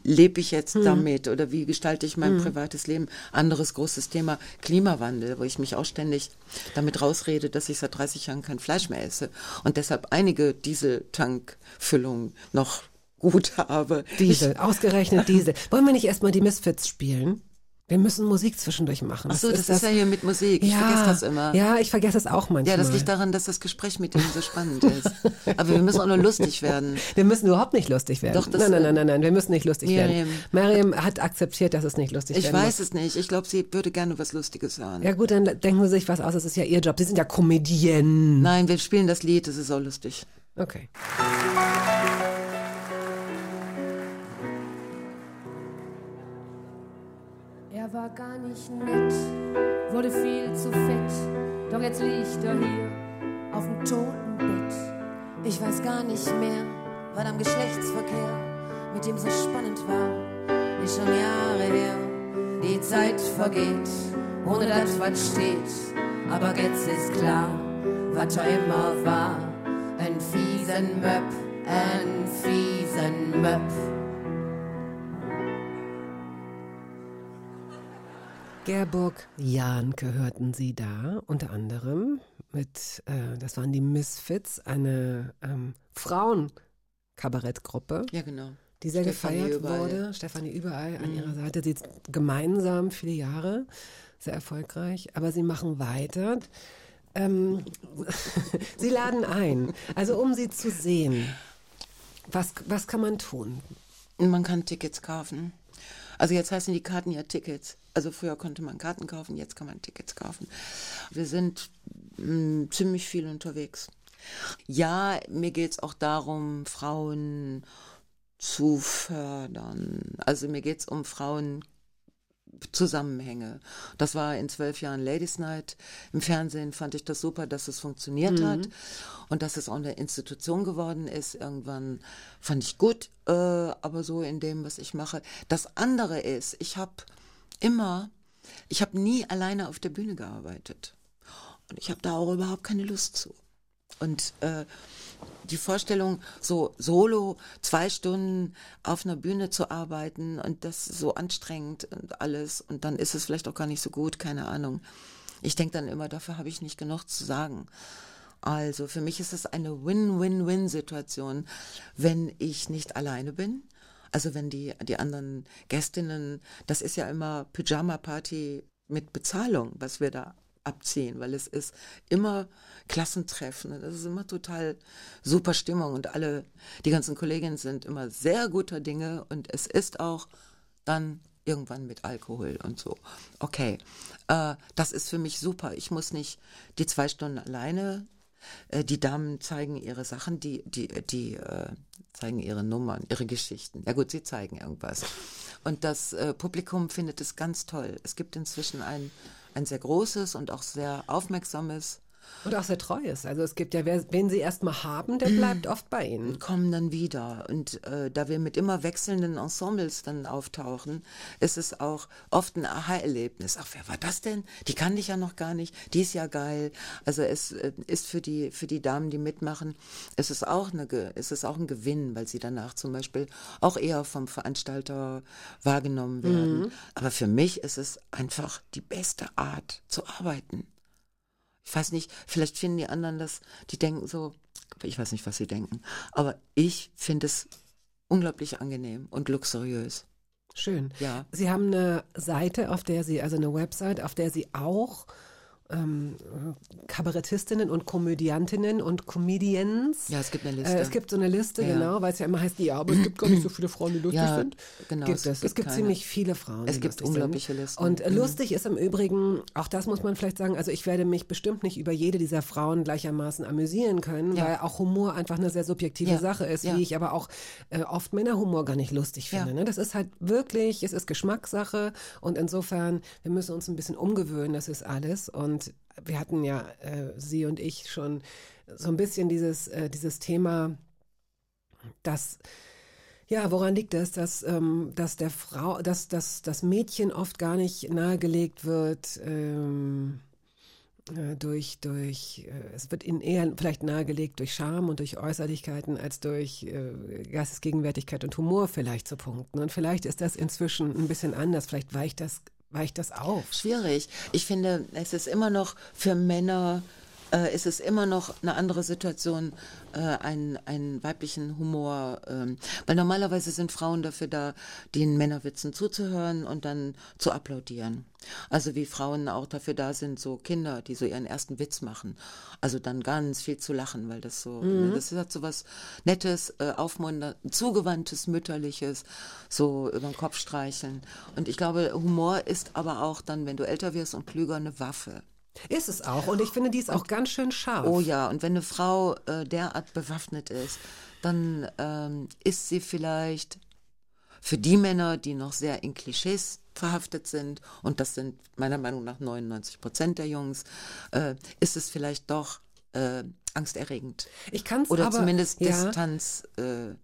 lebe ich jetzt damit oder wie gestalte ich mein privates Leben? Anderes großes Thema Klimawandel, wo ich mich auch ständig damit rausrede, dass ich seit 30 Jahren kein Fleisch mehr esse und deshalb einige Dieseltankfüllungen noch gut [LAUGHS] habe. Diesel, ausgerechnet Diesel. Wollen wir nicht erstmal die Misfits spielen? Wir müssen Musik zwischendurch machen. Ach so, das, ist ja hier mit Musik. Ich ja, vergesse das immer. Ja, ich vergesse es auch manchmal. Ja, das liegt daran, dass das Gespräch mit ihm so spannend ist. Aber wir müssen auch nur lustig werden. [LAUGHS] Wir müssen überhaupt nicht lustig werden. Doch, das- nein, nein, nein, nein, nein, wir müssen nicht lustig Miriam. werden. Mariam hat akzeptiert, dass es nicht lustig Ich werden weiß muss. es nicht. Ich glaube, sie würde gerne was Lustiges hören. Ja gut, dann denken Sie sich was aus, das ist ja Ihr Job. Sie sind ja Comedienne. Nein, wir spielen das Lied, das ist auch lustig. Okay. War gar nicht nett, wurde viel zu fett, doch jetzt liegt er hier auf dem Totenbett. Ich weiß gar nicht mehr, was am Geschlechtsverkehr mit ihm so spannend war. Ist schon Jahre her, die Zeit vergeht, ohne das, was steht. Aber jetzt ist klar, was er immer war. Ein fiesen Möb, ein fiesen Möb. Gerburg Jahnke hörten Sie da, unter anderem mit, äh, das waren die Misfits, eine ähm, Frauenkabarettgruppe, Ja, genau. die sehr Stefanie gefeiert überall. wurde. Stefanie überall an ihrer Seite. Sie gemeinsam viele Jahre, sehr erfolgreich, aber sie machen weiter. Ähm, [LAUGHS] sie laden ein, also um sie zu sehen. Was, was kann man tun? Man kann Tickets kaufen. Also jetzt heißen die Karten ja Tickets. Also früher konnte man Karten kaufen, jetzt kann man Tickets kaufen. Wir sind mh, ziemlich viel unterwegs. Ja, mir geht es auch darum, Frauen zu fördern. Also mir geht es um Frauen. Zusammenhänge. Das war in zwölf Jahren Ladies Night. Im Fernsehen fand ich das super, dass es funktioniert hat und dass es auch eine Institution geworden ist. Irgendwann fand ich gut, äh, aber so in dem, was ich mache. Das andere ist, ich habe immer, ich habe nie alleine auf der Bühne gearbeitet. Und ich habe da auch überhaupt keine Lust zu. Und äh, die Vorstellung, so solo zwei Stunden auf einer Bühne zu arbeiten und das so anstrengend und alles und dann ist es vielleicht auch gar nicht so gut, keine Ahnung. Ich denke dann immer, dafür habe ich nicht genug zu sagen. Also für mich ist es eine Win-Win-Win-Situation, wenn ich nicht alleine bin. Also wenn die, die anderen Gästinnen, das ist ja immer Pyjama-Party mit Bezahlung, was wir da abziehen, weil es ist immer Klassentreffen. Das ist immer total super Stimmung und alle, die ganzen Kolleginnen sind immer sehr guter Dinge und es ist auch dann irgendwann mit Alkohol und so. Okay, äh, das ist für mich super. Ich muss nicht die zwei Stunden alleine. Äh, die Damen zeigen ihre Sachen, die, die, die äh, zeigen ihre Nummern, ihre Geschichten. Ja gut, sie zeigen irgendwas. Und das äh, Publikum findet es ganz toll. Es gibt inzwischen ein, ein sehr großes und auch sehr aufmerksames Und auch sehr treu ist. Also es gibt ja, wer, wen sie erstmal haben, der bleibt oft bei ihnen. und kommen dann wieder. Und äh, da wir mit immer wechselnden Ensembles dann auftauchen, ist es auch oft ein Aha-Erlebnis. Ach, wer war das denn? Die kannte ich ja noch gar nicht. Die ist ja geil. Also es äh, ist für die für die Damen, die mitmachen, es ist auch eine, es ist auch ein Gewinn, weil sie danach zum Beispiel auch eher vom Veranstalter wahrgenommen werden. Aber für mich ist es einfach die beste Art zu arbeiten. Ich weiß nicht, vielleicht finden die anderen das, die denken so, ich weiß nicht, was sie denken, aber ich finde es unglaublich angenehm und luxuriös. Schön. Ja. Sie haben eine Seite, auf der Sie, also eine Website, auf der Sie auch ähm, Kabarettistinnen und Komödiantinnen und Comedians. Ja, es gibt eine Liste. Äh, es gibt so eine Liste, Ja. genau, weil es ja immer heißt, ja, aber es gibt gar nicht so viele Frauen, die [CLEARS THROAT] lustig Ja, sind. genau, Gibt es es. Es gibt gibt keine. ziemlich viele Frauen. Es gibt unglaubliche sind. Listen. Und äh, Mhm. lustig ist im Übrigen, auch das muss man vielleicht sagen, also ich werde mich bestimmt nicht über jede dieser Frauen gleichermaßen amüsieren können, Ja. weil auch Humor einfach eine sehr subjektive. Sache ist, wie ich aber auch äh, oft Männerhumor gar nicht lustig finde. Ne? Das ist halt wirklich, es ist Geschmackssache und insofern, wir müssen uns ein bisschen umgewöhnen, das ist alles. Und wir hatten ja, äh, Sie und ich, schon so ein bisschen dieses, äh, dieses Thema, dass ja, woran liegt es, dass, ähm, dass der Frau, dass, dass das Mädchen oft gar nicht nahegelegt wird ähm, äh, durch, durch, äh, es wird ihnen eher vielleicht nahegelegt durch Charme und durch Äußerlichkeiten als durch äh, Geistesgegenwärtigkeit und Humor vielleicht zu punkten. Und vielleicht ist das inzwischen ein bisschen anders, vielleicht weicht das, weicht das auf. Schwierig. Ich finde, es ist immer noch für Männer, äh, es ist immer noch eine andere Situation, äh, einen, einen weiblichen Humor, ähm, weil normalerweise sind Frauen dafür da, den Männerwitzen zuzuhören und dann zu applaudieren. Also wie Frauen auch dafür da sind, so Kinder, die so ihren ersten Witz machen. Also dann ganz viel zu lachen, weil das so, Mhm. das hat so was Nettes, äh, aufmunterndes, zugewandtes, mütterliches, so über den Kopf streicheln. Und ich glaube, Humor ist aber auch dann, wenn du älter wirst und klüger, eine Waffe. Ist es auch. Und ich finde, die ist auch ganz schön scharf. Oh ja, und wenn eine Frau äh, derart bewaffnet ist, dann ähm, ist sie vielleicht für die Männer, die noch sehr in Klischees verhaftet sind, und das sind meiner Meinung nach 99 Prozent der Jungs, äh, ist es vielleicht doch äh, angsterregend. Ich kann's Oder aber- zumindest ja. Distanz äh,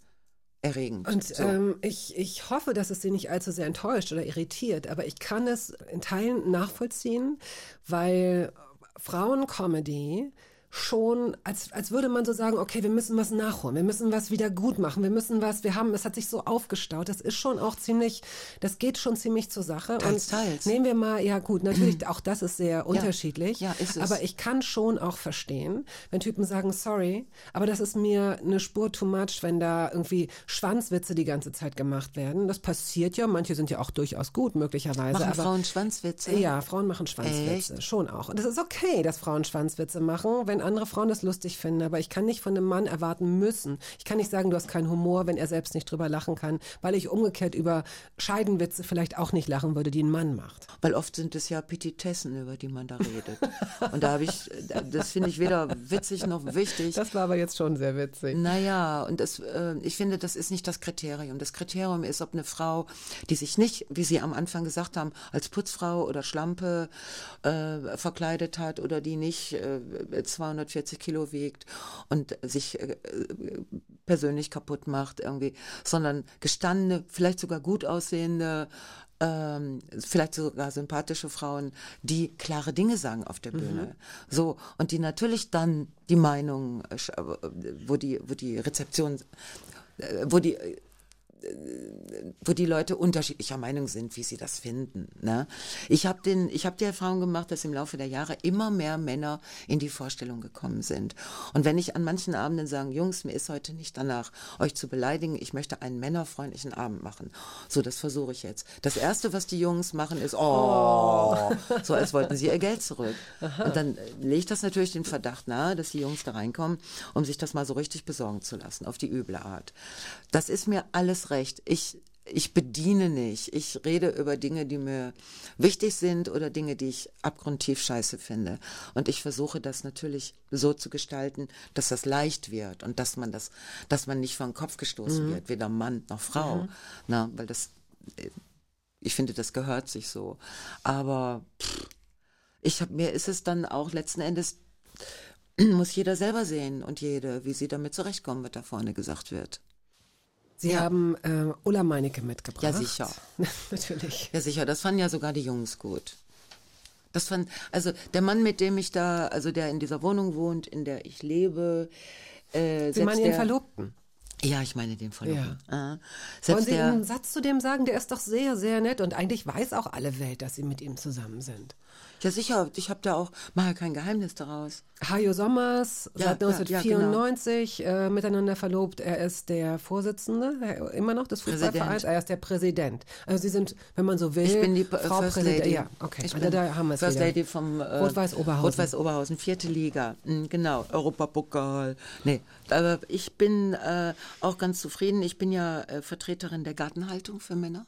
erregend. Und so. ähm, ich, ich hoffe, dass es sie nicht allzu sehr enttäuscht oder irritiert, aber ich kann es in Teilen nachvollziehen, weil Frauencomedy schon, als, als würde man so sagen, okay, wir müssen was nachholen, wir müssen was wieder gut machen, wir müssen was, wir haben, es hat sich so aufgestaut, das ist schon auch ziemlich, das geht schon ziemlich zur Sache. Teils, Und teils. Nehmen wir mal, ja gut, natürlich, [CLEARS THROAT] auch das ist sehr unterschiedlich, ja, ist es. aber ich kann schon auch verstehen, wenn Typen sagen, sorry, aber das ist mir eine Spur too much, wenn da irgendwie Schwanzwitze die ganze Zeit gemacht werden. Das passiert ja, manche sind ja auch durchaus gut, möglicherweise. Machen aber Frauen Schwanzwitze? Ja, Frauen machen Schwanzwitze, schon auch. Und es ist okay, dass Frauen Schwanzwitze machen, wenn andere Frauen das lustig finden. Aber ich kann nicht von einem Mann erwarten müssen. Ich kann nicht sagen, du hast keinen Humor, wenn er selbst nicht drüber lachen kann, weil ich umgekehrt über Scheidenwitze vielleicht auch nicht lachen würde, die ein Mann macht. Weil oft sind es ja Petitessen, über die man da redet. Und da habe ich, das finde ich weder witzig noch wichtig. Das war aber jetzt schon sehr witzig. Naja, und das, äh, ich finde, das ist nicht das Kriterium. Das Kriterium ist, ob eine Frau, die sich nicht, wie Sie am Anfang gesagt haben, als Putzfrau oder Schlampe äh, verkleidet hat oder die nicht äh, 240 Kilo wiegt und sich äh, persönlich kaputt macht irgendwie, sondern gestandene, vielleicht sogar gut aussehende, ähm, vielleicht sogar sympathische Frauen, die klare Dinge sagen auf der Bühne. So, und die natürlich dann die Meinung, äh, äh, wo die, wo die Rezeption, äh, wo die, wo die Leute unterschiedlicher Meinung sind, wie sie das finden. Ne? Ich habe den, ich habe die Erfahrung gemacht, dass im Laufe der Jahre immer mehr Männer in die Vorstellung gekommen sind. Und wenn ich an manchen Abenden sage, Jungs, mir ist heute nicht danach, euch zu beleidigen, ich möchte einen männerfreundlichen Abend machen. So, das versuche ich jetzt. Das erste, was die Jungs machen, ist, oh, so als wollten sie ihr Geld zurück. Und dann lege ich das natürlich den Verdacht nahe, dass die Jungs da reinkommen, um sich das mal so richtig besorgen zu lassen, auf die üble Art. Das ist mir alles recht. Ich, ich bediene nicht. Ich rede über Dinge, die mir wichtig sind oder Dinge, die ich abgrundtief scheiße finde. Und ich versuche das natürlich so zu gestalten, dass das leicht wird und dass man das, dass man nicht vor den Kopf gestoßen Mhm. wird, weder Mann noch Frau. Mhm. Na, weil das, äh, ich finde, das gehört sich so. Aber ich habe mir ist es dann auch letzten Endes [CLEARS THROAT] muss jeder selber sehen und jede, wie sie damit zurechtkommen, was da vorne gesagt wird. Sie haben äh, Ulla Meinecke mitgebracht. Ja, sicher. [LAUGHS] Natürlich. Ja, sicher. Das fanden ja sogar die Jungs gut. Das fand, also der Mann, mit dem ich da, also der in dieser Wohnung wohnt, in der ich lebe, äh, Sie meinen Ihren der- Verlobten? Ja, ich meine den verloren. Ja. Äh, Wollen Sie der, einen Satz zu dem sagen? Der ist doch sehr, sehr nett und eigentlich weiß auch alle Welt, dass Sie mit ihm zusammen sind. Ja, sicher. Ich habe da auch, mache ja kein Geheimnis daraus. Hajo Sommers, ja, seit 1994 ja, genau. äh, miteinander verlobt. Er ist der Vorsitzende, äh, immer noch des Fußballvereins. Er ist der Präsident. Also Sie sind, wenn man so will, ich bin die Frau First Präsident. Lady. Ja, okay. Ich bin da haben wir First wieder. Lady vom äh, Rot-Weiß Oberhausen. Rot-Weiß Oberhausen, vierte Liga. Mhm, genau, Europapokal. Nee, aber ich bin äh, auch ganz zufrieden. Ich bin ja äh, Vertreterin der Gartenhaltung für Männer.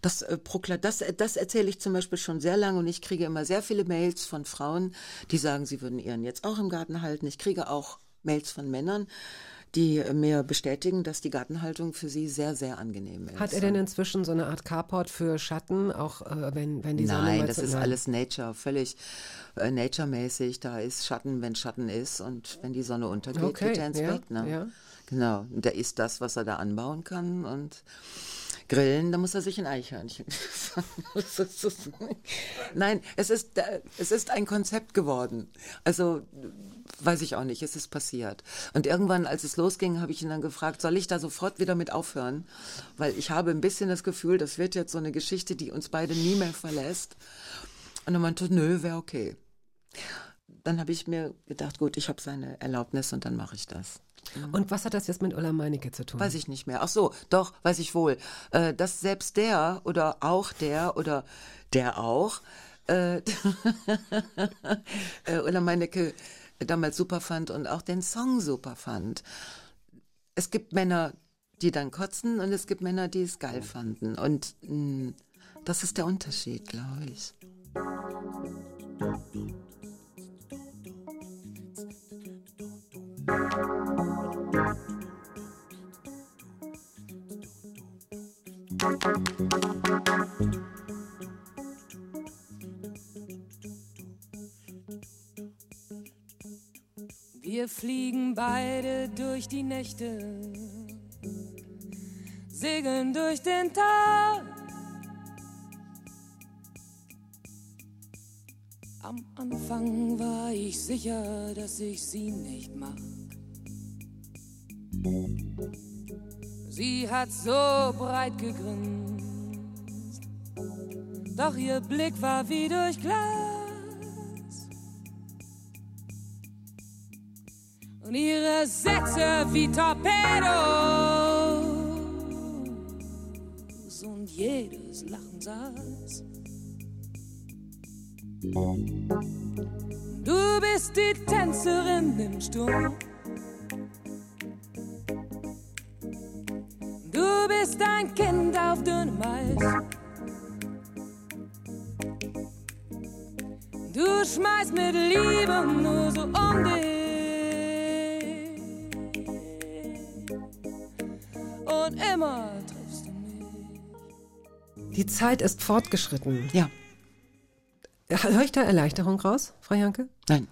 Das, äh, das, äh, das erzähle ich zum Beispiel schon sehr lange und ich kriege immer sehr viele Mails von Frauen, die sagen, sie würden ihren jetzt auch im Garten halten. Ich kriege auch Mails von Männern, die mir bestätigen, dass die Gartenhaltung für sie sehr, sehr angenehm ist. Hat er denn inzwischen so eine Art Carport für Schatten, auch äh, wenn, wenn die Sonne Nein, das ist alles Nature, völlig äh, Nature-mäßig. Da ist Schatten, wenn Schatten ist und wenn die Sonne untergeht, okay, geht er ins ja, Bett. Ne? Ja. Genau, und da ist das, was er da anbauen kann und grillen, da muss er sich ein Eichhörnchen. [LAUGHS] Nein, es ist, äh, es ist ein Konzept geworden. Also weiß ich auch nicht, es ist passiert. Und irgendwann, als es losging, habe ich ihn dann gefragt, soll ich da sofort wieder mit aufhören? Weil ich habe ein bisschen das Gefühl, das wird jetzt so eine Geschichte, die uns beide nie mehr verlässt. Und er meinte, nö, wäre okay. Dann habe ich mir gedacht, gut, ich habe seine Erlaubnis und dann mache ich das. Und was hat das jetzt mit Ulla Meinecke zu tun? Weiß ich nicht mehr. Ach so, doch, weiß ich wohl. Äh, dass selbst der oder auch der oder der auch äh, [LAUGHS] äh, Ulla Meinecke damals super fand und auch den Song super fand. Es gibt Männer, die dann kotzen und es gibt Männer, die es geil fanden. Und mh, mm, das ist der Unterschied, glaube ich. Wir fliegen beide durch die Nächte, segeln durch den Tag. Am Anfang war ich sicher, dass ich sie nicht mag. Sie hat so breit gegrinst, doch ihr Blick war wie durch Glas. Und ihre Sätze wie Torpedos und jedes Lachen saß. Du bist die Tänzerin im Sturm. Bist ein Kind auf dünnem Eis. Du schmeißt mit Liebe nur so um dich. Und immer triffst du mich. Die Zeit ist fortgeschritten. Ja. Höre ich da Erleichterung raus, Frau Janke? Nein.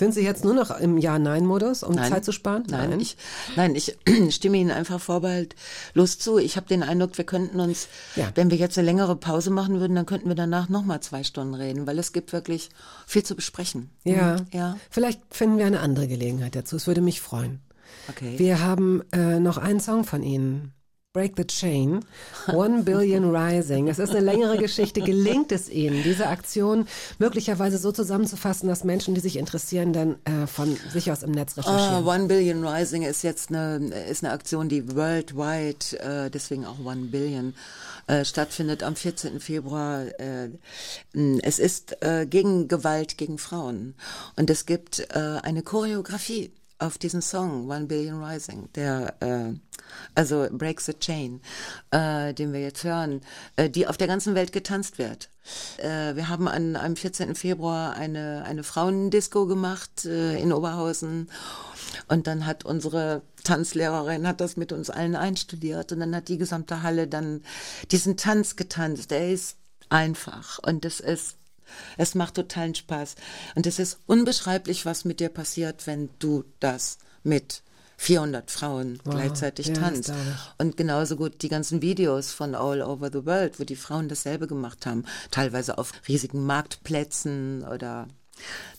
Sind Sie jetzt nur noch im Ja-Nein-Modus, um Nein. Zeit zu sparen? Nein, ich, nein, ich [CLEARS THROAT] stimme Ihnen einfach vorbehaltlos zu. Ich habe den Eindruck, wir könnten uns, Ja. wenn wir jetzt eine längere Pause machen würden, dann könnten wir danach nochmal zwei Stunden reden, weil es gibt wirklich viel zu besprechen. Ja. Mhm. Ja. Vielleicht finden wir eine andere Gelegenheit dazu. Es würde mich freuen. Okay. Wir haben äh, noch einen Song von Ihnen. Break the Chain, One Billion Rising. Es ist eine längere Geschichte. Gelingt es Ihnen, diese Aktion möglicherweise so zusammenzufassen, dass Menschen, die sich interessieren, dann äh, von sich aus im Netz recherchieren? One Billion Rising ist jetzt eine, ist eine Aktion, die worldwide, äh, deswegen auch One Billion, äh, stattfindet am 14. Februar. Äh, es ist äh, gegen Gewalt gegen Frauen. Und es gibt äh, eine Choreografie auf diesen Song One Billion Rising, der äh, also Break the Chain, äh, den wir jetzt hören, äh, die auf der ganzen Welt getanzt wird. Äh, wir haben an am 14. Februar eine eine Frauendisco gemacht äh, in Oberhausen und dann hat unsere Tanzlehrerin hat das mit uns allen einstudiert und dann hat die gesamte Halle dann diesen Tanz getanzt. Der ist einfach und das ist es macht totalen Spaß. Und es ist unbeschreiblich, was mit dir passiert, wenn du das mit 400 Frauen Wow. gleichzeitig Ja, tanzt. Und genauso gut die ganzen Videos von All Over the World, wo die Frauen dasselbe gemacht haben. Teilweise auf riesigen Marktplätzen oder.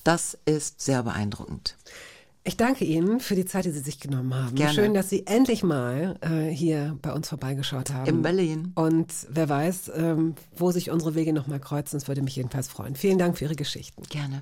Das ist sehr beeindruckend. Ich danke Ihnen für die Zeit, die Sie sich genommen haben. Gerne. Schön, dass Sie endlich mal äh, hier bei uns vorbeigeschaut haben. In Berlin. Und wer weiß, ähm, wo sich unsere Wege nochmal kreuzen. Das würde mich jedenfalls freuen. Vielen Dank für Ihre Geschichten. Gerne.